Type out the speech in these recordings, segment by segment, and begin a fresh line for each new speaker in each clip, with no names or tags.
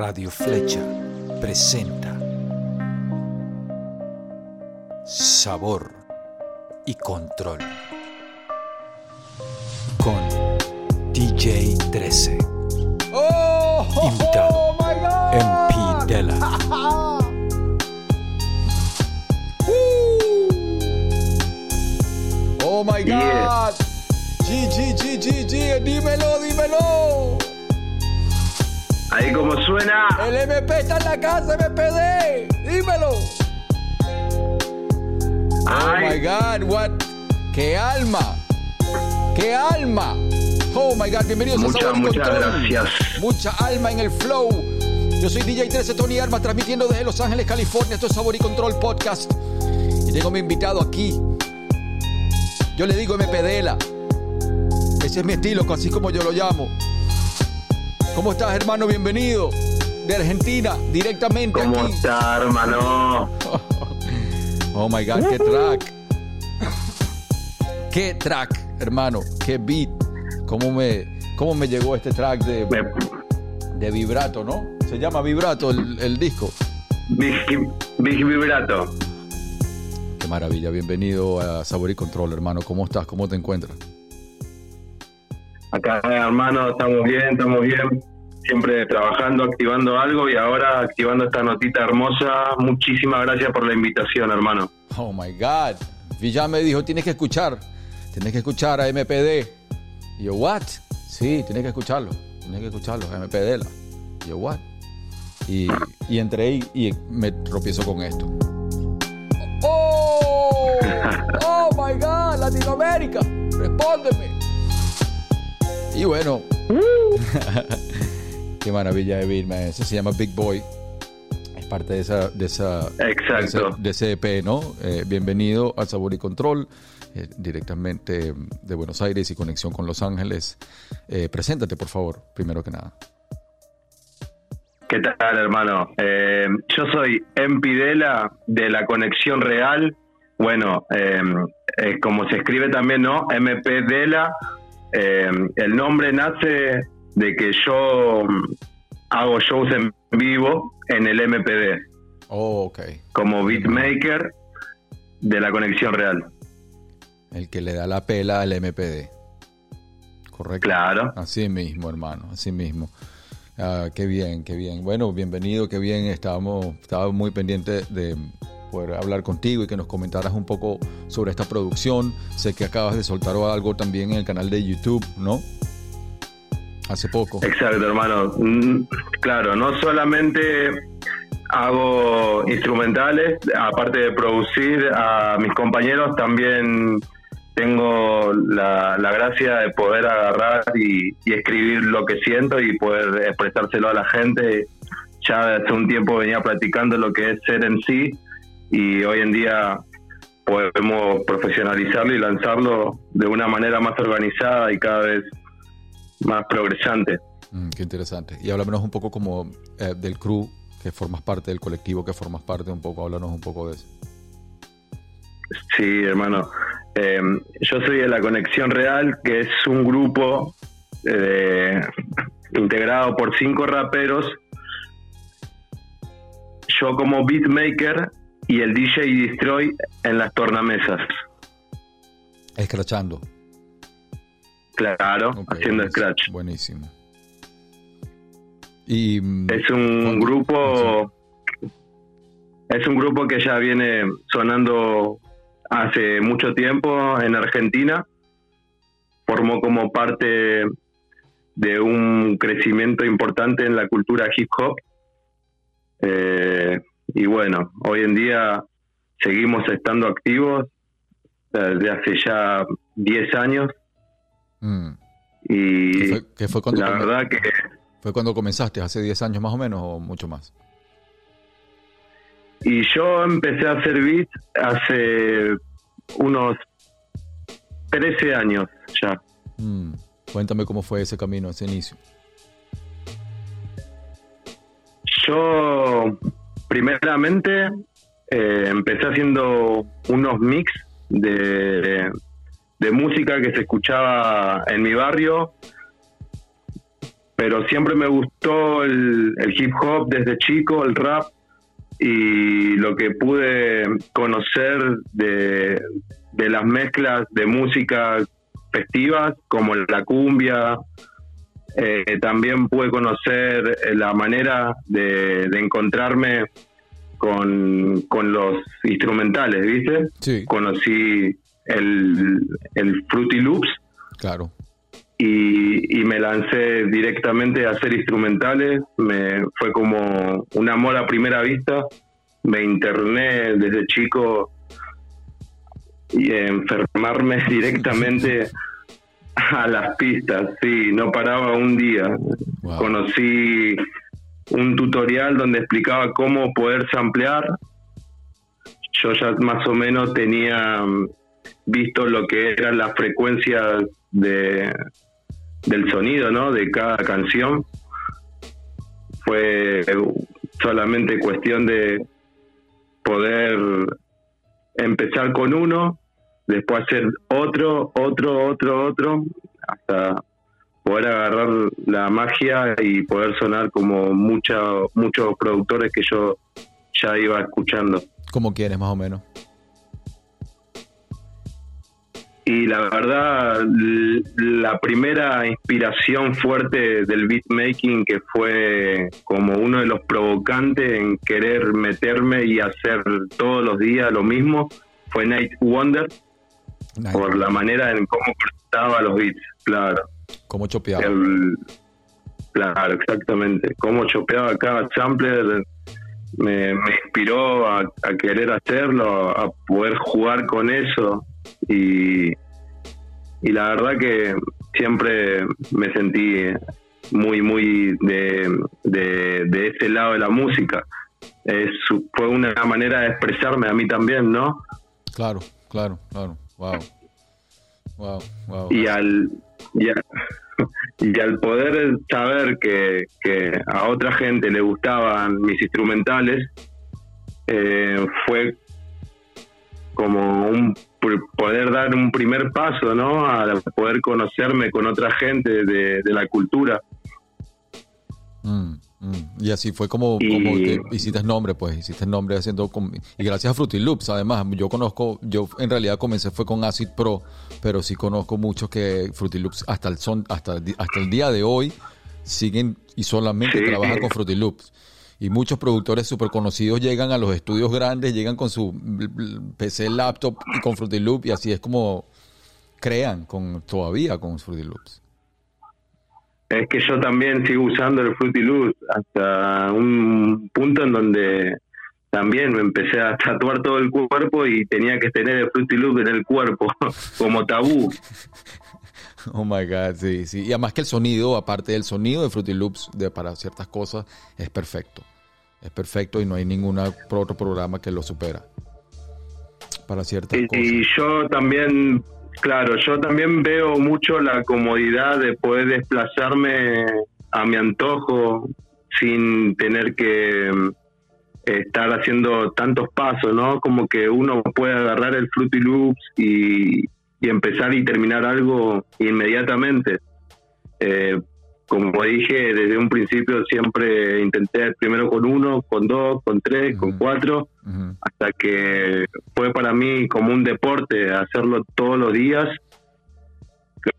Radio Flecha presenta Sabor y Control con DJ 13.
Oh,
Invitado,
oh my God.
MP Della.
Oh my God. G, G, G, G, G, dímelo, dímelo.
Ahí como suena.
El MP está en la casa, MPD. Dímelo. Oh my
Ay,
God, what? ¡Qué alma! ¡Qué alma! Oh my God, bienvenidos a
Muchas,
Sabor y
muchas
Control.
gracias.
Mucha alma en el flow. Yo soy DJ 13 Tony Armas, transmitiendo desde Los Ángeles, California. Esto es Sabor y Control Podcast. Y tengo a mi invitado aquí. Yo le digo MPDela. Ese es mi estilo, así como yo lo llamo. ¿Cómo estás, hermano? Bienvenido. De Argentina, directamente
¿Cómo
aquí.
está, hermano?
Oh my God, qué track. Qué track, hermano. Qué beat. ¿Cómo me, cómo me llegó este track de, de vibrato, no? Se llama vibrato el, el disco.
Big, Big Vibrato.
Qué maravilla. Bienvenido a Sabor y Control, hermano. ¿Cómo estás? ¿Cómo te encuentras?
Acá, hermano, estamos bien, estamos bien. Siempre trabajando, activando algo y ahora activando esta notita hermosa. Muchísimas gracias por la invitación, hermano.
Oh my God. Villa me dijo, tienes que escuchar. Tienes que escuchar a MPD. Yo, what? Sí, tienes que escucharlo. Tienes que escucharlo, MPD. Y yo, what? Y, y entré y, y me tropiezo con esto. Oh, oh my God, Latinoamérica, respóndeme. Y bueno, qué maravilla de beat, man. Eso se llama Big Boy. Es parte de esa, de esa,
Exacto.
de ese EP, ¿no? Eh, bienvenido al Sabor y Control, eh, directamente de Buenos Aires y conexión con Los Ángeles. Eh, preséntate, por favor, primero que nada.
¿Qué tal, hermano? Eh, yo soy Empidela de la Conexión Real. Bueno, eh, eh, como se escribe también, ¿no? MP Dela. Eh, el nombre nace de que yo mm, hago shows en vivo en el MPD
Oh, ok.
como beatmaker de la Conexión Real.
El que le da la pela al MPD. Correcto.
Claro.
Así mismo, hermano, así mismo. Ah, qué bien, qué bien. Bueno, bienvenido, qué bien. Estábamos, estaba muy pendiente de poder hablar contigo y que nos comentaras un poco sobre esta producción. Sé que acabas de soltar algo también en el canal de YouTube, ¿no? Hace poco.
Exacto, hermano. Mm, Claro, no solamente hago instrumentales, aparte de producir a mis compañeros, también tengo la, la gracia de poder agarrar y, escribir lo que siento y poder expresárselo a la gente. Ya hace un tiempo venía practicando lo que es ser en sí y hoy en día podemos profesionalizarlo y lanzarlo de una manera más organizada y cada vez más progresante.
Mm, qué interesante. Y háblanos un poco como eh, del crew que formas parte, del colectivo que formas parte, un poco, háblanos un poco de eso.
Sí, hermano. Eh, yo soy de la Conexión Real, que es un grupo eh, integrado por cinco raperos. Yo como beatmaker y el DJ Destroy en las tornamesas.
Escrachando.
Claro, haciendo
buenísimo,
scratch.
Buenísimo. Y mm,
Es un
¿Cuándo?
grupo. Es un grupo que ya viene sonando hace mucho tiempo en Argentina. Formó como parte de un crecimiento importante en la cultura hip hop. Eh, y bueno, hoy en día seguimos estando activos eh, desde hace ya 10 años.
mm,
Y
¿qué fue, qué fue cuando
la verdad que
fue cuando comenzaste? ¿Hace 10 años más o menos o mucho más?
Y yo empecé a hacer beats hace unos 13 años ya.
Mm, Cuéntame cómo fue ese camino, ese inicio.
Yo, primeramente, eh, empecé haciendo unos mix de, de música que se escuchaba en mi barrio, pero siempre me gustó el, el hip hop desde chico, el rap, y lo que pude conocer de, de las mezclas de música festivas, como la cumbia, eh, también pude conocer eh, la manera de, de encontrarme con, con, los instrumentales, ¿viste?
Sí.
Conocí el, el Fruity Loops.
Claro.
Y, y, me lancé directamente a hacer instrumentales. Me, fue como un amor a primera vista. Me interné desde chico y enfermarme directamente a las pistas, sí, no paraba un día.
Wow.
Conocí un tutorial donde explicaba cómo poder samplear. Yo ya más o menos tenía mm, visto lo que eran las frecuencias de, del sonido, ¿no? De cada canción. Fue solamente cuestión de poder empezar con uno, después hacer otro, otro, otro, otro, hasta poder agarrar la magia y poder sonar como mucha, muchos productores que yo ya iba escuchando.
Como quieres, más o menos.
Y la verdad, la primera inspiración fuerte del beatmaking que fue como uno de los provocantes en querer meterme y hacer todos los días lo mismo fue Night Wonder
Nice.
por la manera en cómo cortaba los beats, claro.
Como chopeado.
El- claro, exactamente. Cómo chopeaba cada sampler me, me inspiró a, a querer hacerlo, a poder jugar con eso y, y la verdad que siempre me sentí muy, muy de, de, de ese lado de la música. Es, fue una manera de expresarme a mí también, ¿no?
Claro, claro, claro. Wow. Wow, wow.
y al y, a- y al poder saber que, que a otra gente le gustaban mis instrumentales eh, fue como un poder dar un primer paso no a poder conocerme con otra gente de, de la cultura
Mm, mm. Y así fue como,
Y-
como que hiciste nombre, pues, hiciste nombre haciendo... Y gracias a Fruity Loops, además, yo conozco, yo en realidad comencé fue con Acid Pro, pero sí conozco muchos que Fruity Loops hasta el, son, hasta hasta el día de hoy siguen y solamente
Sí.
trabajan con Fruity Loops. Y muchos productores súper conocidos llegan a los estudios grandes, llegan con su PC, laptop y con Fruity Loops y así es como crean con todavía con Fruity Loops.
Es que yo también sigo usando el Fruity Loops hasta un punto en donde también me empecé a tatuar todo el cuerpo y tenía que tener el Fruity Loops en el cuerpo como tabú
Oh my God, sí, sí. Y además que el sonido, aparte del sonido de Fruity Loops de, para ciertas cosas, es perfecto. Es perfecto y no hay ningún otro programa que lo supera. Para ciertas
Y,
cosas.
y yo también, claro, yo también veo mucho la comodidad de poder desplazarme a mi antojo sin tener que mm, estar haciendo tantos pasos, ¿no? Como que uno puede agarrar el Fruity Loops y, empezar y terminar algo inmediatamente. Eh, como dije desde un principio, siempre intenté primero con uno, con dos, con tres, con cuatro hasta que fue para mí como un deporte hacerlo todos los días.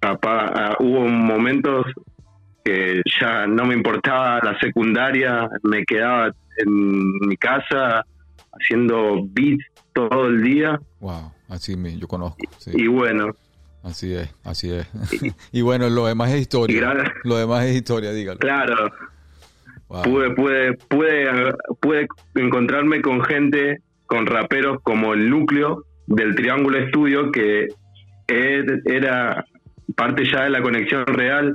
Capaz, ah, hubo momentos que ya no me importaba la secundaria, me quedaba en mi casa haciendo beats todo el día
Wow, así me, yo conozco. sí.
y bueno,
Así es, así es. y bueno, lo demás es historia. Lo demás es historia, dígalo.
claro,
Wow.
pude, pude, pude, pude encontrarme con gente, con raperos como el núcleo del Triángulo Estudio, que era parte ya de la conexión real.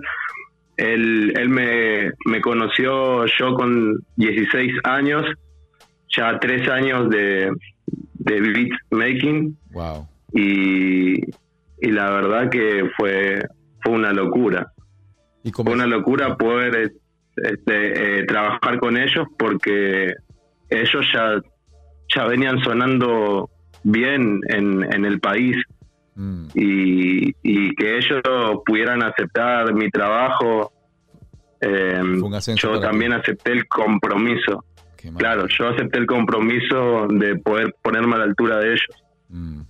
Él, él me, me conoció yo con 16 años, ya tres años de, de beat making
Wow.
y, y la verdad que fue, fue una locura
Y
fue una locura poder este, eh, trabajar con ellos porque ellos ya, ya venían sonando bien en, en el país
Mm,
y, y que ellos pudieran aceptar mi trabajo eh,
ascenso
yo también
ti.
acepté el compromiso. Claro, yo acepté el compromiso de poder ponerme a la altura de ellos.
Mm.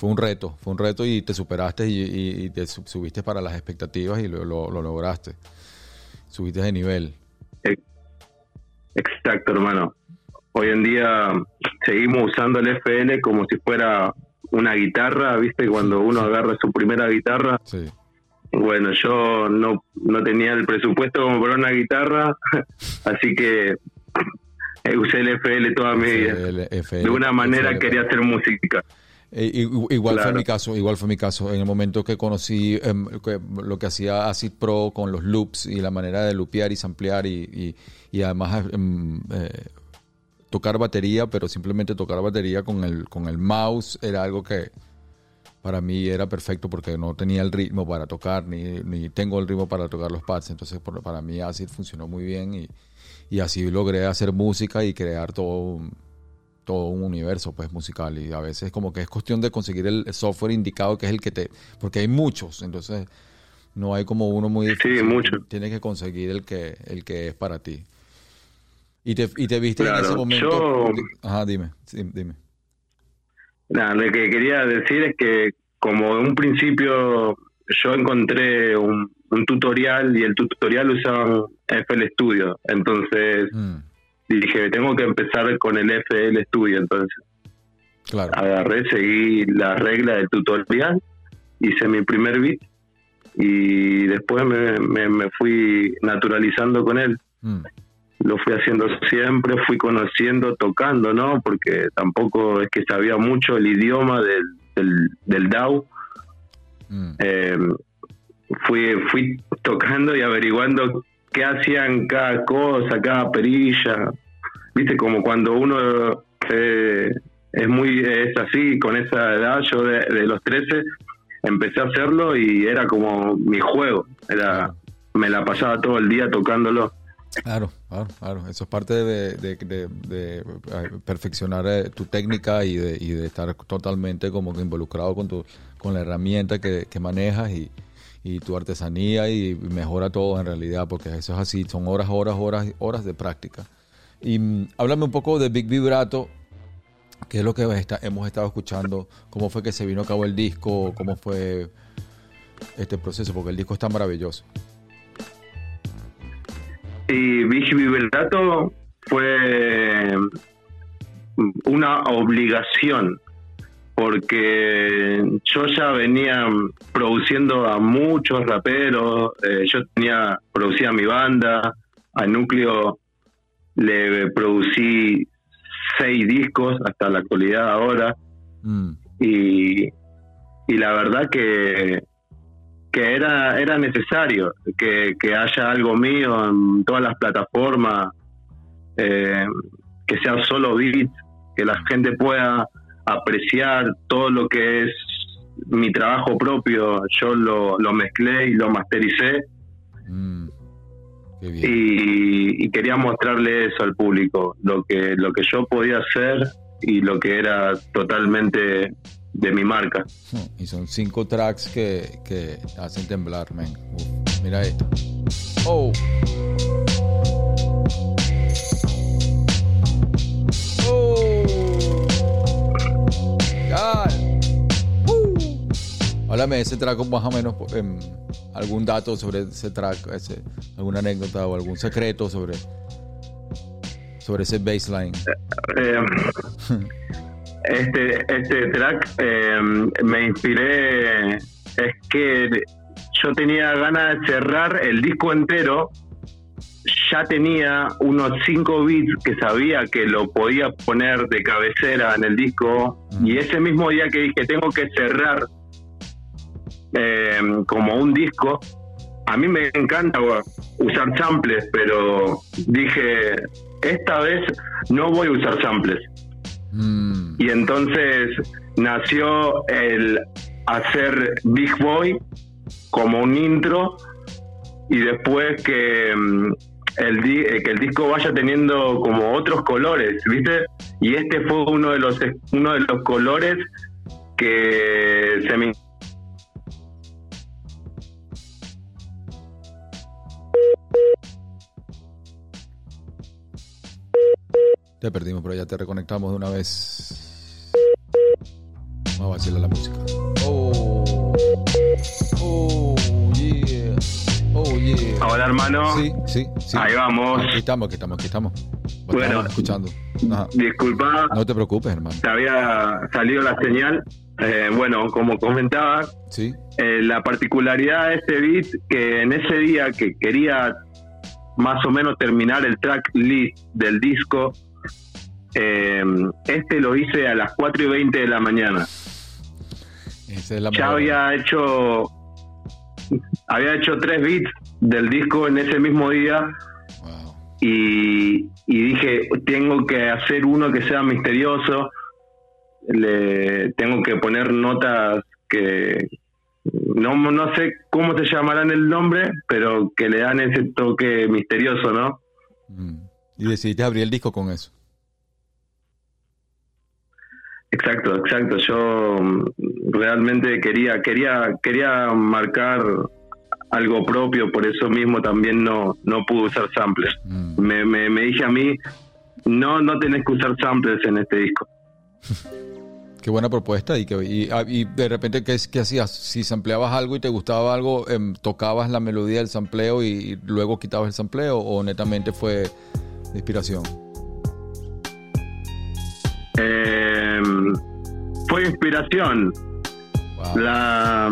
Fue un reto, fue un reto y te superaste y, y- y te sub- subiste para las expectativas y lo, lo- lo lograste. Subiste de nivel.
Exacto, hermano. Hoy en día seguimos usando el FL como si fuera una guitarra, ¿viste? Cuando uno agarra su primera guitarra,
Sí.
bueno, yo no, no tenía el presupuesto como para una guitarra, así que eh, usé el FL toda mi vida. De una manera
FL.
quería hacer música.
Eh, igual fue mi caso, igual fue mi caso. En el momento que conocí em, lo que hacía Acid Pro con los loops y la manera de loopear y samplear y, y- y además em, eh, tocar batería, pero simplemente tocar batería con el, con el mouse era algo que para mí era perfecto porque no tenía el ritmo para tocar, ni, ni tengo el ritmo para tocar los pads. Entonces por- para mí Acid funcionó muy bien y, y así logré hacer música y crear todo un, todo un universo pues musical. Y a veces como que es cuestión de conseguir el software indicado que es el que te porque hay muchos entonces no hay como uno muy difícil.
muchos.
tienes que conseguir el que el que es para ti. Y te, y te viste en ese momento
yo-
ajá dime dime.
Nada, lo que quería decir es que como en un principio yo encontré un, un tutorial y el tutorial usaba FL Studio, entonces
Mm,
dije, tengo que empezar con el FL Studio, entonces
claro
agarré, seguí la regla del tutorial, hice mi primer beat y después me, me- me fui naturalizando con él.
Mm,
Lo fui haciendo siempre, fui conociendo, tocando, ¿no? Porque tampoco es que sabía mucho el idioma del, del, del DAW.
mm,
Eh, fui, fui tocando y averiguando qué hacían cada cosa, cada perilla. Viste, como cuando uno eh, es muy es así, con esa edad, yo de, los 13 empecé a hacerlo y era como mi juego. Era, me la pasaba todo el día tocándolo.
Claro, claro, claro. Eso es parte de, perfeccionar eh, tu técnica y de, y estar totalmente como que involucrado con tu con la herramienta que, que manejas y, y tu artesanía y mejora todo en realidad, porque eso es así, son horas, horas, horas, horas de práctica. Y mm, háblame un poco de Big Vibrato, qué es lo que está- hemos estado escuchando, cómo fue que se vino a cabo el disco, cómo fue este proceso, porque el disco está maravilloso.
Y Big Vibrato fue una obligación porque yo ya venía produciendo a muchos raperos, eh, yo tenía producía mi banda, a Núcleo le producí seis discos hasta la actualidad ahora.
Mm,
y, y la verdad que, que era, era necesario que, que haya algo mío en todas las plataformas, eh, que sea solo beat, que la gente pueda apreciar todo lo que es mi trabajo propio. Yo lo, lo mezclé y lo mastericé
mm. Qué bien.
y, y quería mostrarle eso al público, lo que, lo que yo podía hacer y lo que era totalmente de mi marca.
Y son cinco tracks que, que hacen temblar. Uf, mira esto. Oh. Háblame de ese track más o menos, em, algún dato sobre ese track, ese, alguna anécdota o algún secreto sobre, sobre ese baseline.
Eh, este, este track eh, me inspiré, es que yo tenía ganas de cerrar el disco entero, ya tenía unos 5 beats que sabía que lo podía poner de cabecera en el disco y ese mismo día que dije tengo que cerrar eh, como un disco, a mí me encanta usar samples, pero dije, esta vez no voy a usar samples.
Mm,
Y entonces nació el hacer Big Boy como un intro y después que, mm, el, di- eh, que el disco vaya teniendo como otros colores, ¿viste? Y este fue uno de los, uno de los colores que se me
Te perdimos, pero ya te reconectamos de una vez. Vamos a vacilar la música. Oh, oh, yeah. Oh, yeah.
Hola, hermano.
Sí, sí, sí.
Ahí vamos.
Aquí estamos, aquí estamos, aquí estamos.
Bueno.
estamos escuchando. Ajá.
Disculpa,
No te preocupes, hermano.
te había salido la señal. Eh, bueno, como comentaba,
Sí.
eh, la particularidad de este beat que en ese día que quería más o menos terminar el track list del disco, eh, este lo hice a las 4 y 20 de la mañana.
Es la
Ya había hecho había hecho tres beats del disco en ese mismo día
Wow.
y, y dije tengo que hacer uno que sea misterioso le tengo que poner notas que no, no sé cómo se llamarán el nombre pero que le dan ese toque misterioso no
Mm. Y decidiste abrir el disco con eso.
Exacto exacto yo mm, realmente quería quería quería marcar algo propio por eso mismo también no no pude usar samples
Mm.
me, me, me dije a mí no no tenés que usar samples en este disco
Qué buena propuesta y que y, ah, y de repente ¿qué, qué hacías? Si sampleabas algo y te gustaba algo, em, tocabas la melodía del sampleo y, luego quitabas el sampleo o netamente fue de inspiración.
Eh, fue inspiración.
Wow.
la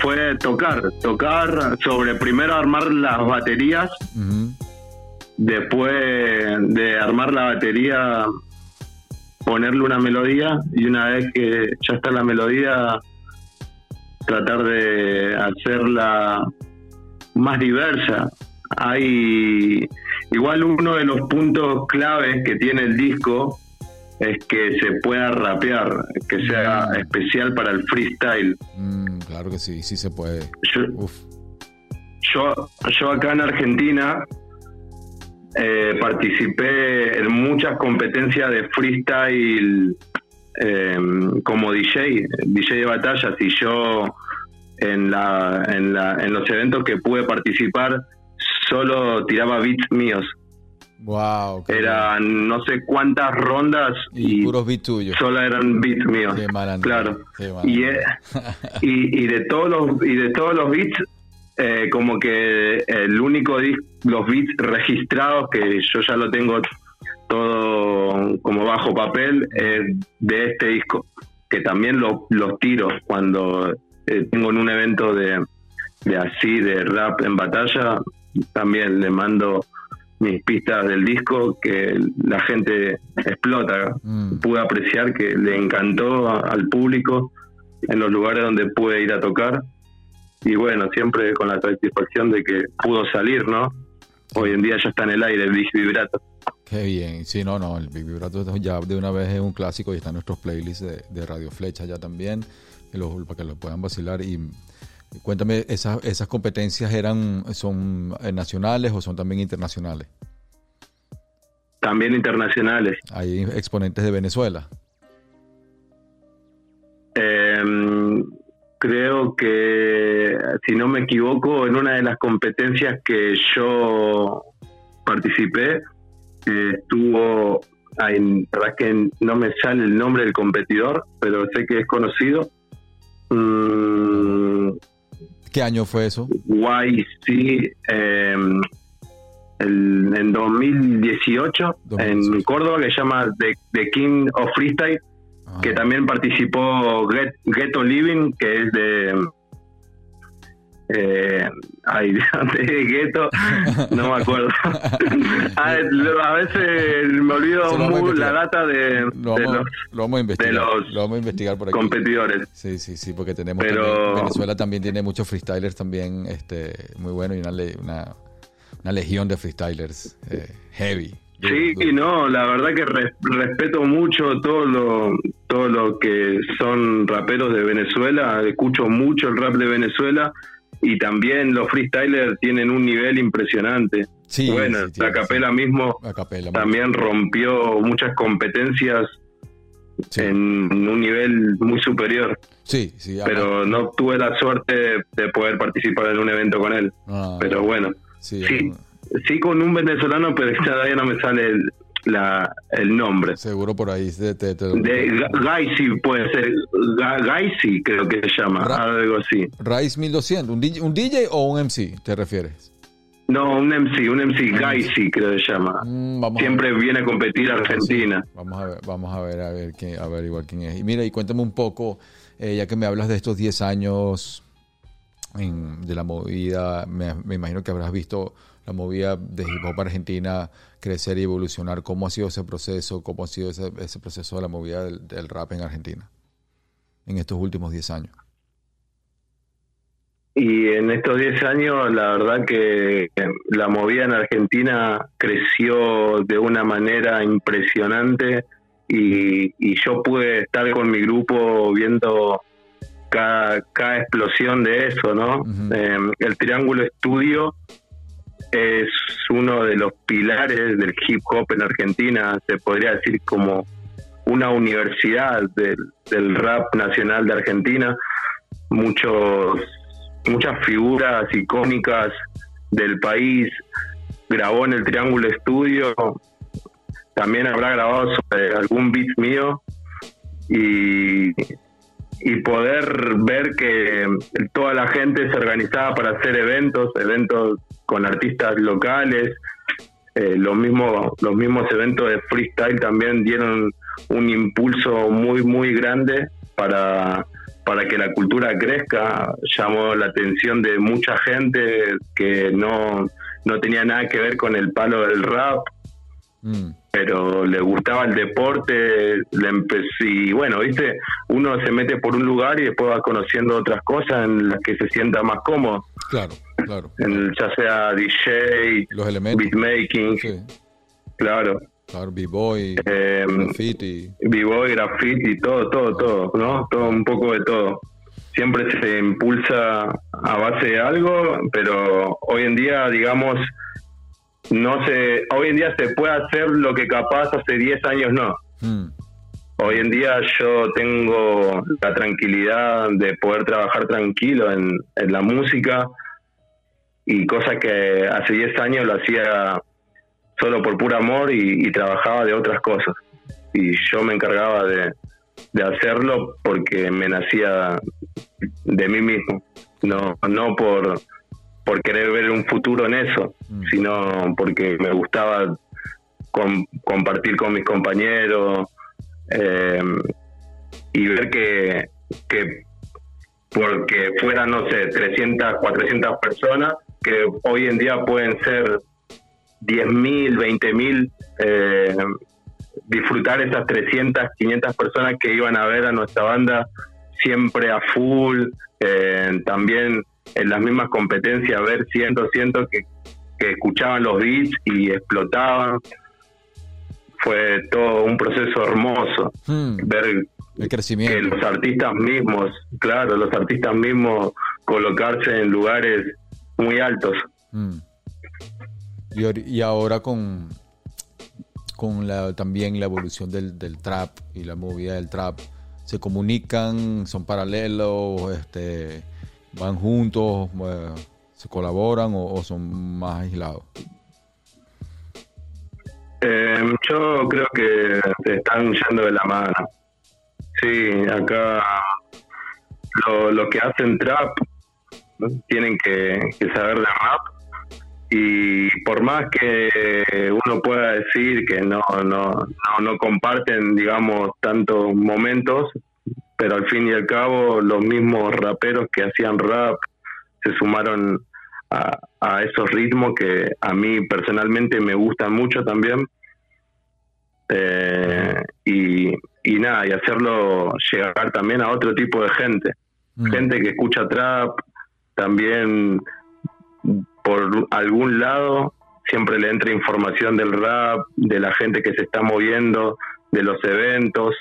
fue tocar tocar sobre primero armar las baterías después de armar la batería ponerle una melodía y una vez que ya está la melodía tratar de hacerla más diversa. Hay igual uno de los puntos claves que tiene el disco es que se pueda rapear que sea especial para el freestyle
Mm, claro que sí, sí se puede.
yo,
Uf.
yo, yo acá en Argentina eh, participé en muchas competencias de freestyle eh, como DJ, DJ de batallas, y yo en, la, en, la, en los eventos que pude participar solo tiraba beats míos.
Wow.
Eran no sé cuántas rondas
y,
y,
puros beats tuyos.
solo eran beats míos.
Qué.
Claro.
Qué
Y, eh, y, y de todos los y de todos los beats eh, como que el único los beats registrados que yo ya lo tengo todo como bajo papel es de este disco que también lo- los tiro cuando eh, tengo en un evento de, de así de rap en batalla también le mando mis pistas del disco que la gente explota
Mm.
pude apreciar que le encantó a- al público en los lugares donde pude ir a tocar y bueno, siempre con la satisfacción de que pudo salir, ¿no? Hoy en día ya está en el aire el Big Vibrato.
Qué bien. Sí, no, no. El Big Vibrato ya de una vez es un clásico y está en nuestros playlists de, de Radio Flecha ya también, que lo- para que lo puedan vacilar. Y cuéntame, ¿esas, esas competencias eran son eh, nacionales o son también internacionales?
También internacionales.
Hay exponentes de Venezuela.
Eh, creo que, si no me equivoco, en una de las competencias que yo participé, eh, estuvo, ay, la verdad es que no me sale el nombre del competidor, pero sé que es conocido. Mm,
¿Qué año fue eso?
YC eh, el- en 2018 en
2018.
Córdoba que se llama The, The King of Freestyle
Ah,
que también participó Get, Ghetto Living que es de eh, ay, de Ghetto no me acuerdo Ah, a veces me olvido muy la data de,
lo,
de
vamos,
los
lo vamos a investigar.
los
lo vamos a investigar por aquí.
competidores
Sí, sí, sí, porque tenemos
Pero-
también- Venezuela también tiene muchos freestylers también este, muy buenos y una, una, una legión de freestylers eh, heavy.
Sí, y no, la verdad que res- respeto mucho todo lo, todo lo que son raperos de Venezuela, escucho mucho el rap de Venezuela y también los freestylers tienen un nivel impresionante.
Sí,
bueno,
sí, tiene
la capela mismo también rompió muchas competencias
Sí,
en un nivel muy superior,
sí, sí,
pero no tuve la suerte de poder participar en un evento con él.
ah,
Pero bueno,
sí,
sí, sí con un venezolano, pero todavía no me sale el, la, el nombre.
Seguro por ahí. Te, te, te-
De Ga- Gaisi puede ser, Ga- Gaisi creo que se llama,
Ra-
algo así.
Rise 1200, ¿un DJ, ¿un DJ o un MC te refieres?
No, un MC, un MC Gaisi creo que se llama.
Mm, vamos a
Siempre viene a competir a. Argentina.
Vamos a ver, vamos a ver, a ver, quién, a ver igual quién es. Y mira, y cuéntame un poco, eh, ya que me hablas de estos 10 años en- de la movida, me, me imagino que habrás visto la movida de hip hop argentina crecer y evolucionar. ¿Cómo ha sido ese proceso? ¿Cómo ha sido ese, ese proceso de la movida del, del rap en Argentina en estos últimos 10 años?
Y en estos 10 años, la verdad que la movida en Argentina creció de una manera impresionante y, y yo pude estar con mi grupo viendo cada, cada explosión de eso, ¿no? Eh, el Triángulo Estudio es uno de los pilares del hip hop en Argentina, se podría decir como una universidad del, del rap nacional de Argentina. Muchos muchas figuras icónicas del país grabó en el Triángulo Estudio también habrá grabado sobre algún beat mío y, y poder ver que toda la gente se organizaba para hacer eventos, eventos con artistas locales, eh, los mismos los mismos eventos de freestyle también dieron un impulso muy muy grande para para que la cultura crezca. Llamó la atención de mucha gente que no no tenía nada que ver con el palo del rap
Mm,
pero le gustaba el deporte, le empecé, y bueno, viste, uno se mete por un lugar y después va conociendo otras cosas en las que se sienta más cómodo,
claro, claro.
en, ya sea DJ,
Los elementos.
beatmaking,
Sí,
claro,
claro, B-Boy,
eh,
graffiti.
b-boy, graffiti, todo, todo, todo, ¿no? Todo un poco de todo. Siempre se impulsa a base de algo, pero hoy en día, digamos, no se, hoy en día se puede hacer lo que capaz hace 10 años no.
Mm,
Hoy en día yo tengo la tranquilidad de poder trabajar tranquilo en, en la música y cosas que hace 10 años lo hacía solo por puro amor y, y trabajaba de otras cosas. Y yo me encargaba de, de hacerlo porque me nacía de mí mismo, no, no por, por querer ver un futuro en eso,
Mm.
sino porque me gustaba com- compartir con mis compañeros eh, y ver que, que porque fueran, no sé, 300, 400 personas, que hoy en día pueden ser 10.000, 20.000, eh, disfrutar esas 300, 500 personas que iban a ver a nuestra banda siempre a full, eh, también en las mismas competencias, ver cientos, cientos que, que escuchaban los beats y explotaban. Fue todo un proceso hermoso,
mm,
ver
el
que
crecimiento.
los artistas mismos, claro, los artistas mismos colocarse en lugares muy altos.
Mm. Y, ahori- y ahora con, con la, también la evolución del, del trap y la movida del trap, se comunican, son paralelos, este, van juntos, eh, se colaboran o, son más aislados.
Eh, yo creo que están yendo de la mano. Sí, acá lo, lo que hacen trap tienen que, que saber de rap y por más que uno pueda decir que no, no, no, no comparten, digamos, tantos momentos, pero al fin y al cabo los mismos raperos que hacían rap se sumaron a, a esos ritmos que a mí personalmente me gustan mucho también. Eh, y, y nada, y hacerlo llegar también a otro tipo de gente.
Mm.
Gente que escucha trap, también por algún lado siempre le entra información del rap, de la gente que se está moviendo, de los eventos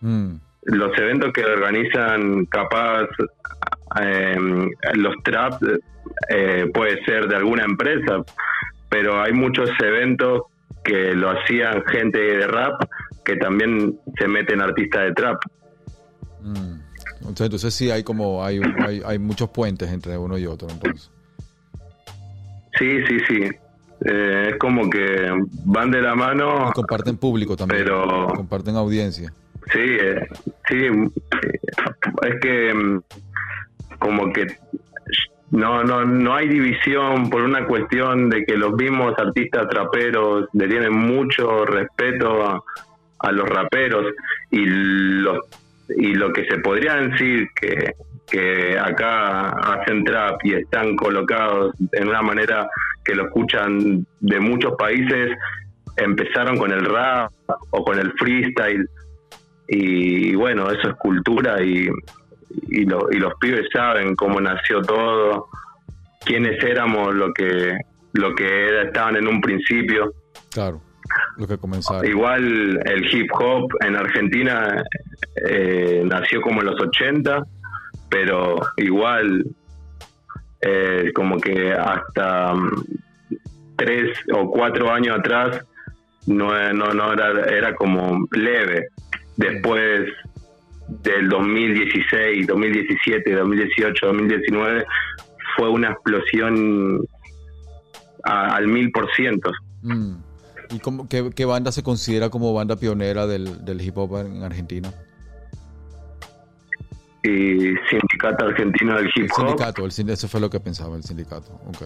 Mm.
Los eventos que organizan capaz eh, los traps eh, puede ser de alguna empresa pero hay muchos eventos que lo hacían gente de rap que también se meten artistas de trap
Mm. Entonces, entonces sí hay como hay, hay, hay muchos puentes entre uno y otro entonces.
sí sí sí Eh, es como que van de la mano.
Y comparten público también.
Pero-
Comparten audiencia.
Sí, eh, sí, eh, es que mm, como que no, no, no hay división por una cuestión de que los mismos artistas traperos le tienen mucho respeto a, a los raperos y los y lo que se podría decir que, que acá hacen trap y están colocados en una manera que lo escuchan de muchos países empezaron con el rap o con el freestyle y bueno, eso es cultura y, y, lo- y los pibes saben cómo nació todo, quiénes éramos, lo que lo que era- estaban en un principio.
Claro. Lo que comenzaron.
Igual el hip hop en Argentina eh, nació como en los 80, pero igual eh, como que hasta mm, tres o cuatro años atrás no, no, no era, era como leve. Después del 2016, 2017, 2018, 2019 fue una explosión a- al mil por ciento.
Mm. ¿Y cómo, qué, qué banda se considera como banda pionera del, del hip hop en Argentina?
y Sindicato Argentino del
El
Hip Hop.
sindicato, el eso fue lo que pensaba, el sindicato. Ok.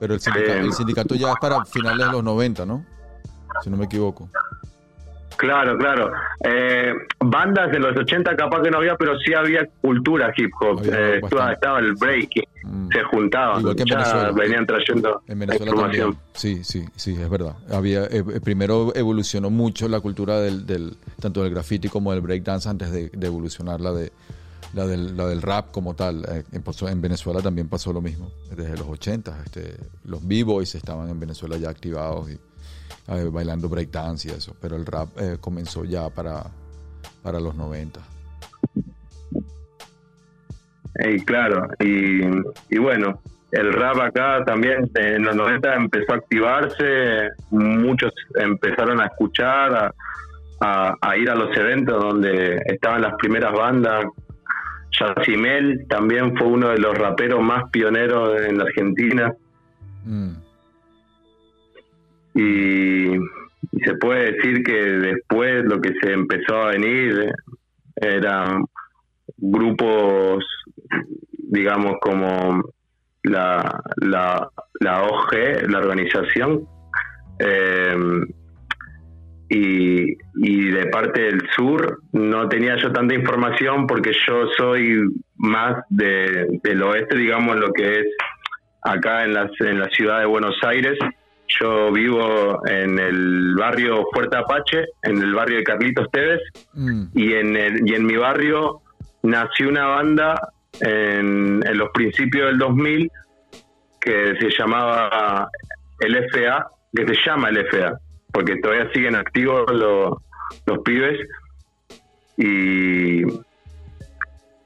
Pero el sindicato,
Eh,
el sindicato ya es para finales de los 90, ¿no? Si no me equivoco.
Claro, claro. Eh, bandas de los 80 capaz que no había, pero sí había cultura hip hop. Eh, estaba, estaba el breaking,
Mm.
se juntaban,
Igual que en
ya
Venezuela.
venían trayendo
En Venezuela
información.
también. Sí, sí, sí, es verdad. Había, eh, eh, primero evolucionó mucho la cultura del, del tanto del graffiti como del breakdance antes de, de evolucionar la de la del, la del rap como tal. Eh, en Venezuela también pasó lo mismo. Desde los 80 este, los b-boys estaban en Venezuela ya activados y eh, bailando breakdance y eso. Pero el rap eh, comenzó ya para, para los 90.
Y claro, y, y bueno, el rap acá también en los 90 empezó a activarse, muchos empezaron a escuchar, a, a- a ir a los eventos donde estaban las primeras bandas. Yacimel también fue uno de los raperos más pioneros en la Argentina
Mm.
Y, se puede decir que después lo que se empezó a venir eran grupos, digamos, como la, la, la OG, la organización, eh, y, y de parte del sur no tenía yo tanta información porque yo soy más de, del oeste, digamos, lo que es acá en, las, en la ciudad de Buenos Aires. Yo vivo en el barrio Fuerte Apache, en el barrio de Carlitos Tevez,
Mm.
y en, el, y en mi barrio nació una banda en, en los principios del 2000 que se llamaba el FA, que se llama el FA, porque todavía siguen activos los, los pibes y,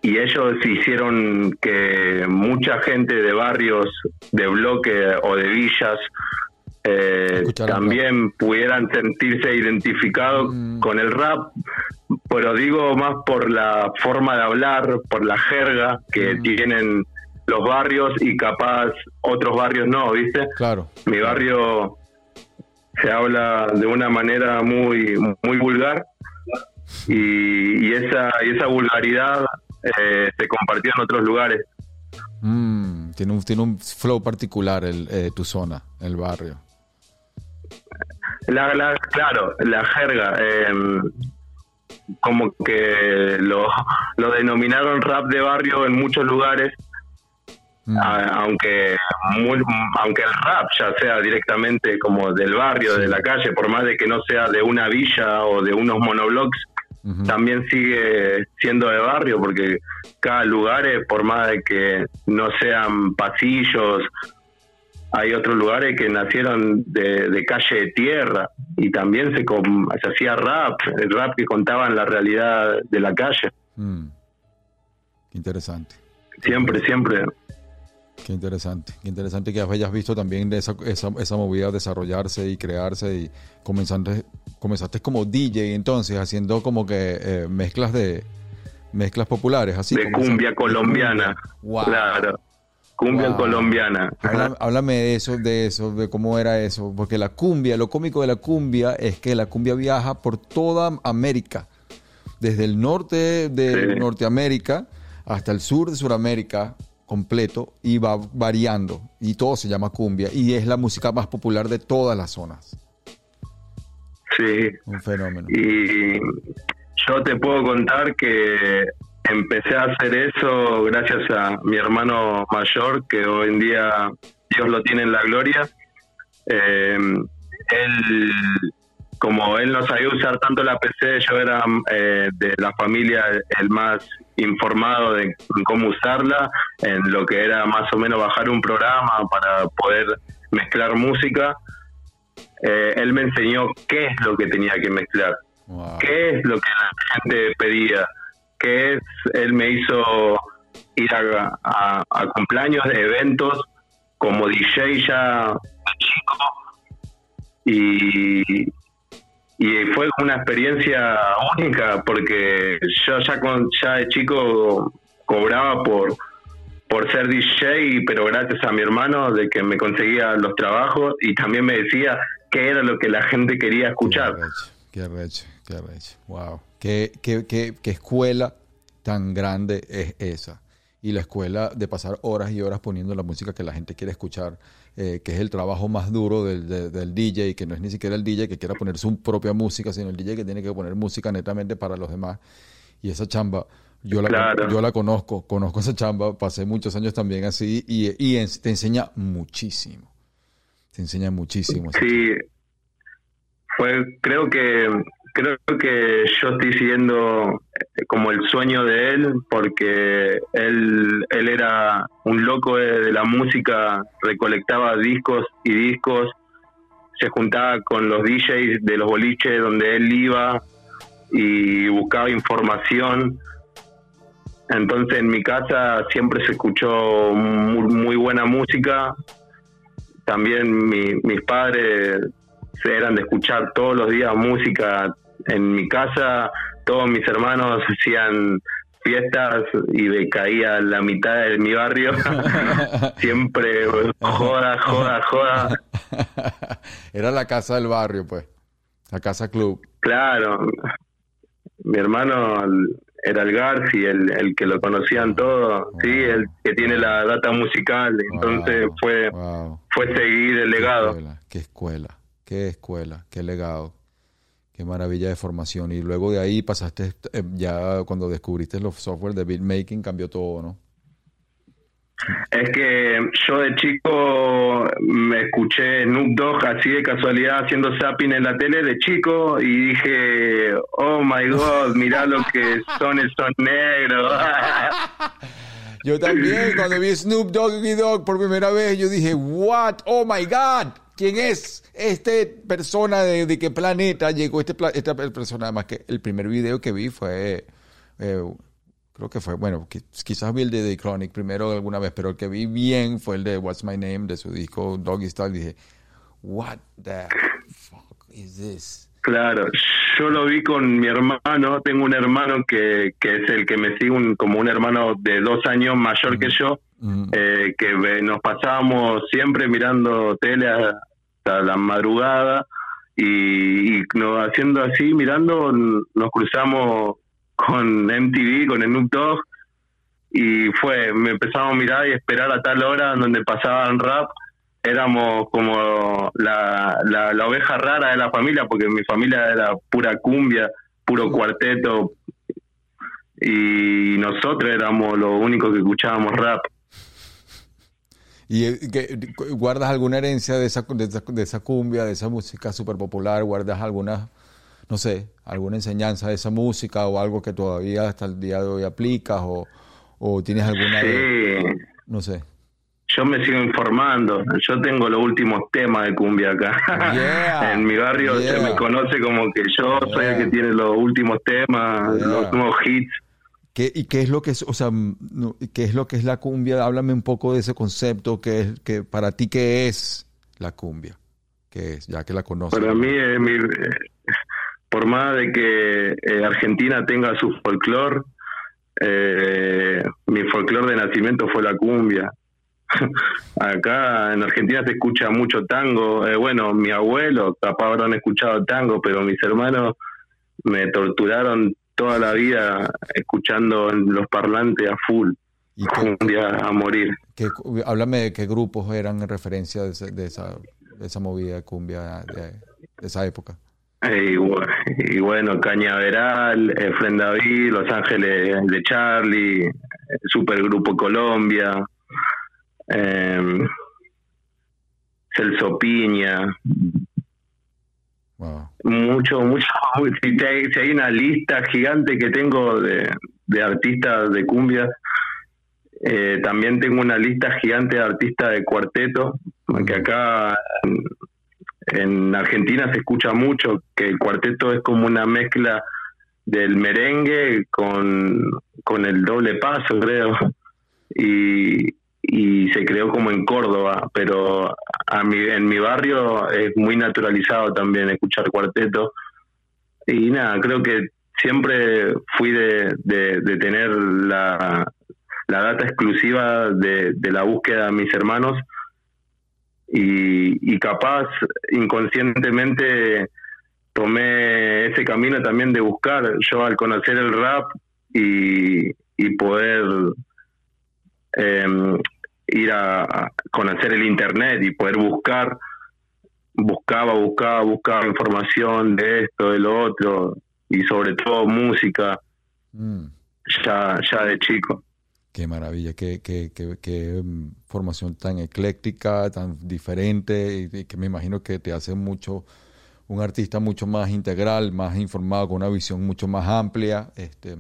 y ellos hicieron que mucha gente de barrios, de bloque o de villas eh, también pudieran sentirse identificados
Mm.
con el rap, pero digo más por la forma de hablar, por la jerga que
Mm.
tienen los barrios y capaz otros barrios no, ¿viste?
Claro.
Mi barrio se habla de una manera muy muy vulgar y, y esa y esa vulgaridad eh, se compartió en otros lugares.
Mm, tiene, un, tiene un flow particular el, eh, tu zona, el barrio.
La, la- claro, la jerga, eh, como que lo, lo denominaron rap de barrio en muchos lugares,
Mm.
a- aunque muy- aunque el rap ya sea directamente como del barrio, de la calle, por más de que no sea de una villa o de unos monoblocks, también sigue siendo de barrio, porque cada lugar, por más de que no sean pasillos, hay otros lugares que nacieron de, de calle de tierra y también se, com- se hacía rap, el rap que contaban la realidad de la calle.
Mm. Interesante.
Siempre, siempre.
Qué interesante. Qué interesante que hayas visto también de esa, esa, esa movida desarrollarse y crearse y comenzaste, comenzaste como DJ entonces haciendo como que eh, mezclas de mezclas populares así
de cumbia colombiana.
Wow.
Claro. Cumbia
Wow.
colombiana.
Háblame de eso, de eso, de cómo era eso, porque la cumbia, lo cómico de la cumbia es que la cumbia viaja por toda América, desde el norte de
Sí.
Norteamérica hasta el sur de Sudamérica completo y va variando y todo se llama cumbia y es la música más popular de todas las zonas.
Sí.
Un fenómeno.
Y yo te puedo contar que empecé a hacer eso gracias a mi hermano mayor, que hoy en día Dios lo tiene en la gloria. Eh, él, como él no sabía usar tanto la PC, yo era eh, de la familia el más informado de cómo usarla, en lo que era más o menos bajar un programa para poder mezclar música. Eh, él me enseñó qué es lo que tenía que mezclar
Wow.
qué es lo que la gente pedía, qué es, él me hizo ir a, cumpleaños de eventos como DJ ya chico y, y fue una experiencia única porque yo ya con ya de chico cobraba por por ser DJ, pero gracias a mi hermano de que me conseguía los trabajos y también me decía qué era lo que la gente quería escuchar.
Qué arrecho, qué arrecho, qué arrecho. Wow. ¿Qué, qué, qué, qué escuela tan grande es esa? Y la escuela de pasar horas y horas poniendo la música que la gente quiere escuchar, eh, que es el trabajo más duro del, de- del DJ, que no es ni siquiera el DJ que quiera poner su propia música, sino el DJ que tiene que poner música netamente para los demás. Y esa chamba, yo la,
Claro.
yo la conozco, conozco esa chamba, pasé muchos años también así y, y en- te enseña muchísimo. Te enseña muchísimo.
Sí, fue, creo que, creo que yo estoy siguiendo eh, como el sueño de él, porque él, él era un loco de, la música, recolectaba discos y discos, se juntaba con los DJs de los boliches donde él iba y buscaba información. Entonces en mi casa siempre se escuchó muy, muy buena música. También mi- mis padres eran de escuchar todos los días música en mi casa. Todos mis hermanos hacían fiestas y me caía la mitad de mi barrio. siempre joda, joda, joda.
Era la casa del barrio, pues. La casa club.
Claro, mi hermano era el Garci, el, el que lo conocían todos, sí, el que tiene la data musical, entonces
Wow,
fue
wow.
fue seguir el legado.
Escuela, qué escuela, qué escuela, qué legado, qué maravilla de formación. Y luego de ahí pasaste, eh, ya cuando descubriste los software de beatmaking, cambió todo, ¿no?
Es que yo de chico me escuché Snoop Dogg así de casualidad haciendo zapping en la tele de chico y dije, oh my god, mirá lo que son esos negros.
Yo también, cuando vi Snoop Dogg y Dogg por primera vez, yo dije, what? Oh my God, ¿quién es este persona de, de qué planeta llegó este esta persona? Además que el primer video que vi fue, eh, creo que fue, bueno, qui- quizás vi el de The Chronic primero alguna vez, pero el que vi bien fue el de What's My Name, de su disco Doggy Style. Dije, what the fuck is this?
Claro, yo lo vi con mi hermano, tengo un hermano que, que es el que me sigue un- como un hermano de dos años mayor que yo,
Mm,
eh, que nos pasábamos siempre mirando tele hasta la madrugada y, y nos haciendo así, mirando, nos cruzamos con MTV, con Snoop Dogg y fue, me empezamos a mirar y esperar a tal hora donde pasaban rap. Éramos como la, la, la oveja rara de la familia, porque mi familia era pura cumbia, puro cuarteto, y nosotros éramos los únicos que escuchábamos rap.
¿Y eh, que- guardas alguna herencia de esa, de esa, de esa cumbia, de esa música súper popular? ¿Guardas alguna, no sé, alguna enseñanza de esa música o algo que todavía hasta el día de hoy aplicas o, o tienes alguna, de-
Sí,
no sé?
yo me sigo informando. Yo tengo los últimos temas de cumbia acá.
Yeah,
en mi barrio se me conoce como que yo soy el que tiene los últimos temas, los nuevos hits.
¿Qué, ¿Y qué es lo que es, o sea, no, qué es lo que es la cumbia? Háblame un poco de ese concepto, que es, que para ti qué es la cumbia, qué es, ya que la conoces.
Para mí, mi- eh, por más de que eh, Argentina tenga su folclore, eh, mi folclore de nacimiento fue la cumbia. Acá en Argentina se escucha mucho tango. Eh, bueno, mi abuelo, capaz habrán escuchado tango, pero mis hermanos me torturaron toda la vida escuchando los parlantes a full.
¿Y
cumbia a morir.
Que, háblame de qué grupos eran en referencia de, esa, de esa movida de cumbia de, esa época.
Y, y, bueno, Cañaveral, Efren David, Los Ángeles de Charlie, Supergrupo Colombia, eh, Celso Piña. Mucho, mucho. Si, hay, una lista gigante que tengo de, artistas de cumbia, eh, también tengo una lista gigante de artistas de cuarteto, que acá en, Argentina se escucha mucho, que el cuarteto es como una mezcla del merengue con, con el doble paso, creo. Y, y se creó como en Córdoba, pero a mi, en mi barrio es muy naturalizado también escuchar cuarteto. Y nada, creo que siempre fui de, de, tener la, la, data exclusiva de, la búsqueda de mis hermanos y, y capaz inconscientemente tomé ese camino también de buscar yo al conocer el rap y poder eh, ir a, conocer el internet y poder buscar, buscaba, buscaba, buscaba información de esto, de lo otro, y sobre todo música, mm. ya, ya de chico.
Qué maravilla, qué, qué, qué, mm, formación tan ecléctica, tan diferente, y, que me imagino que te hace mucho un artista mucho más integral, más informado, con una visión mucho más amplia, este,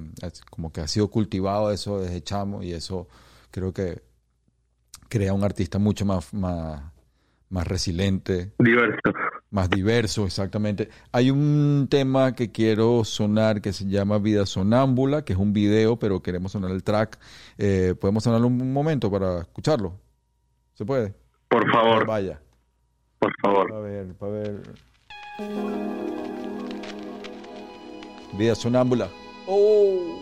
como que ha sido cultivado eso desde chamo y eso creo que crea un artista mucho más, más, más resiliente.
Diverso.
Más diverso, exactamente. Hay un tema que quiero sonar que se llama Vida Sonámbula, que es un video, pero queremos sonar el track. Eh, ¿Podemos sonar un momento para escucharlo? ¿Se puede?
Por favor.
Vaya.
Por favor.
A ver, a ver. Vida Sonámbula. Oh.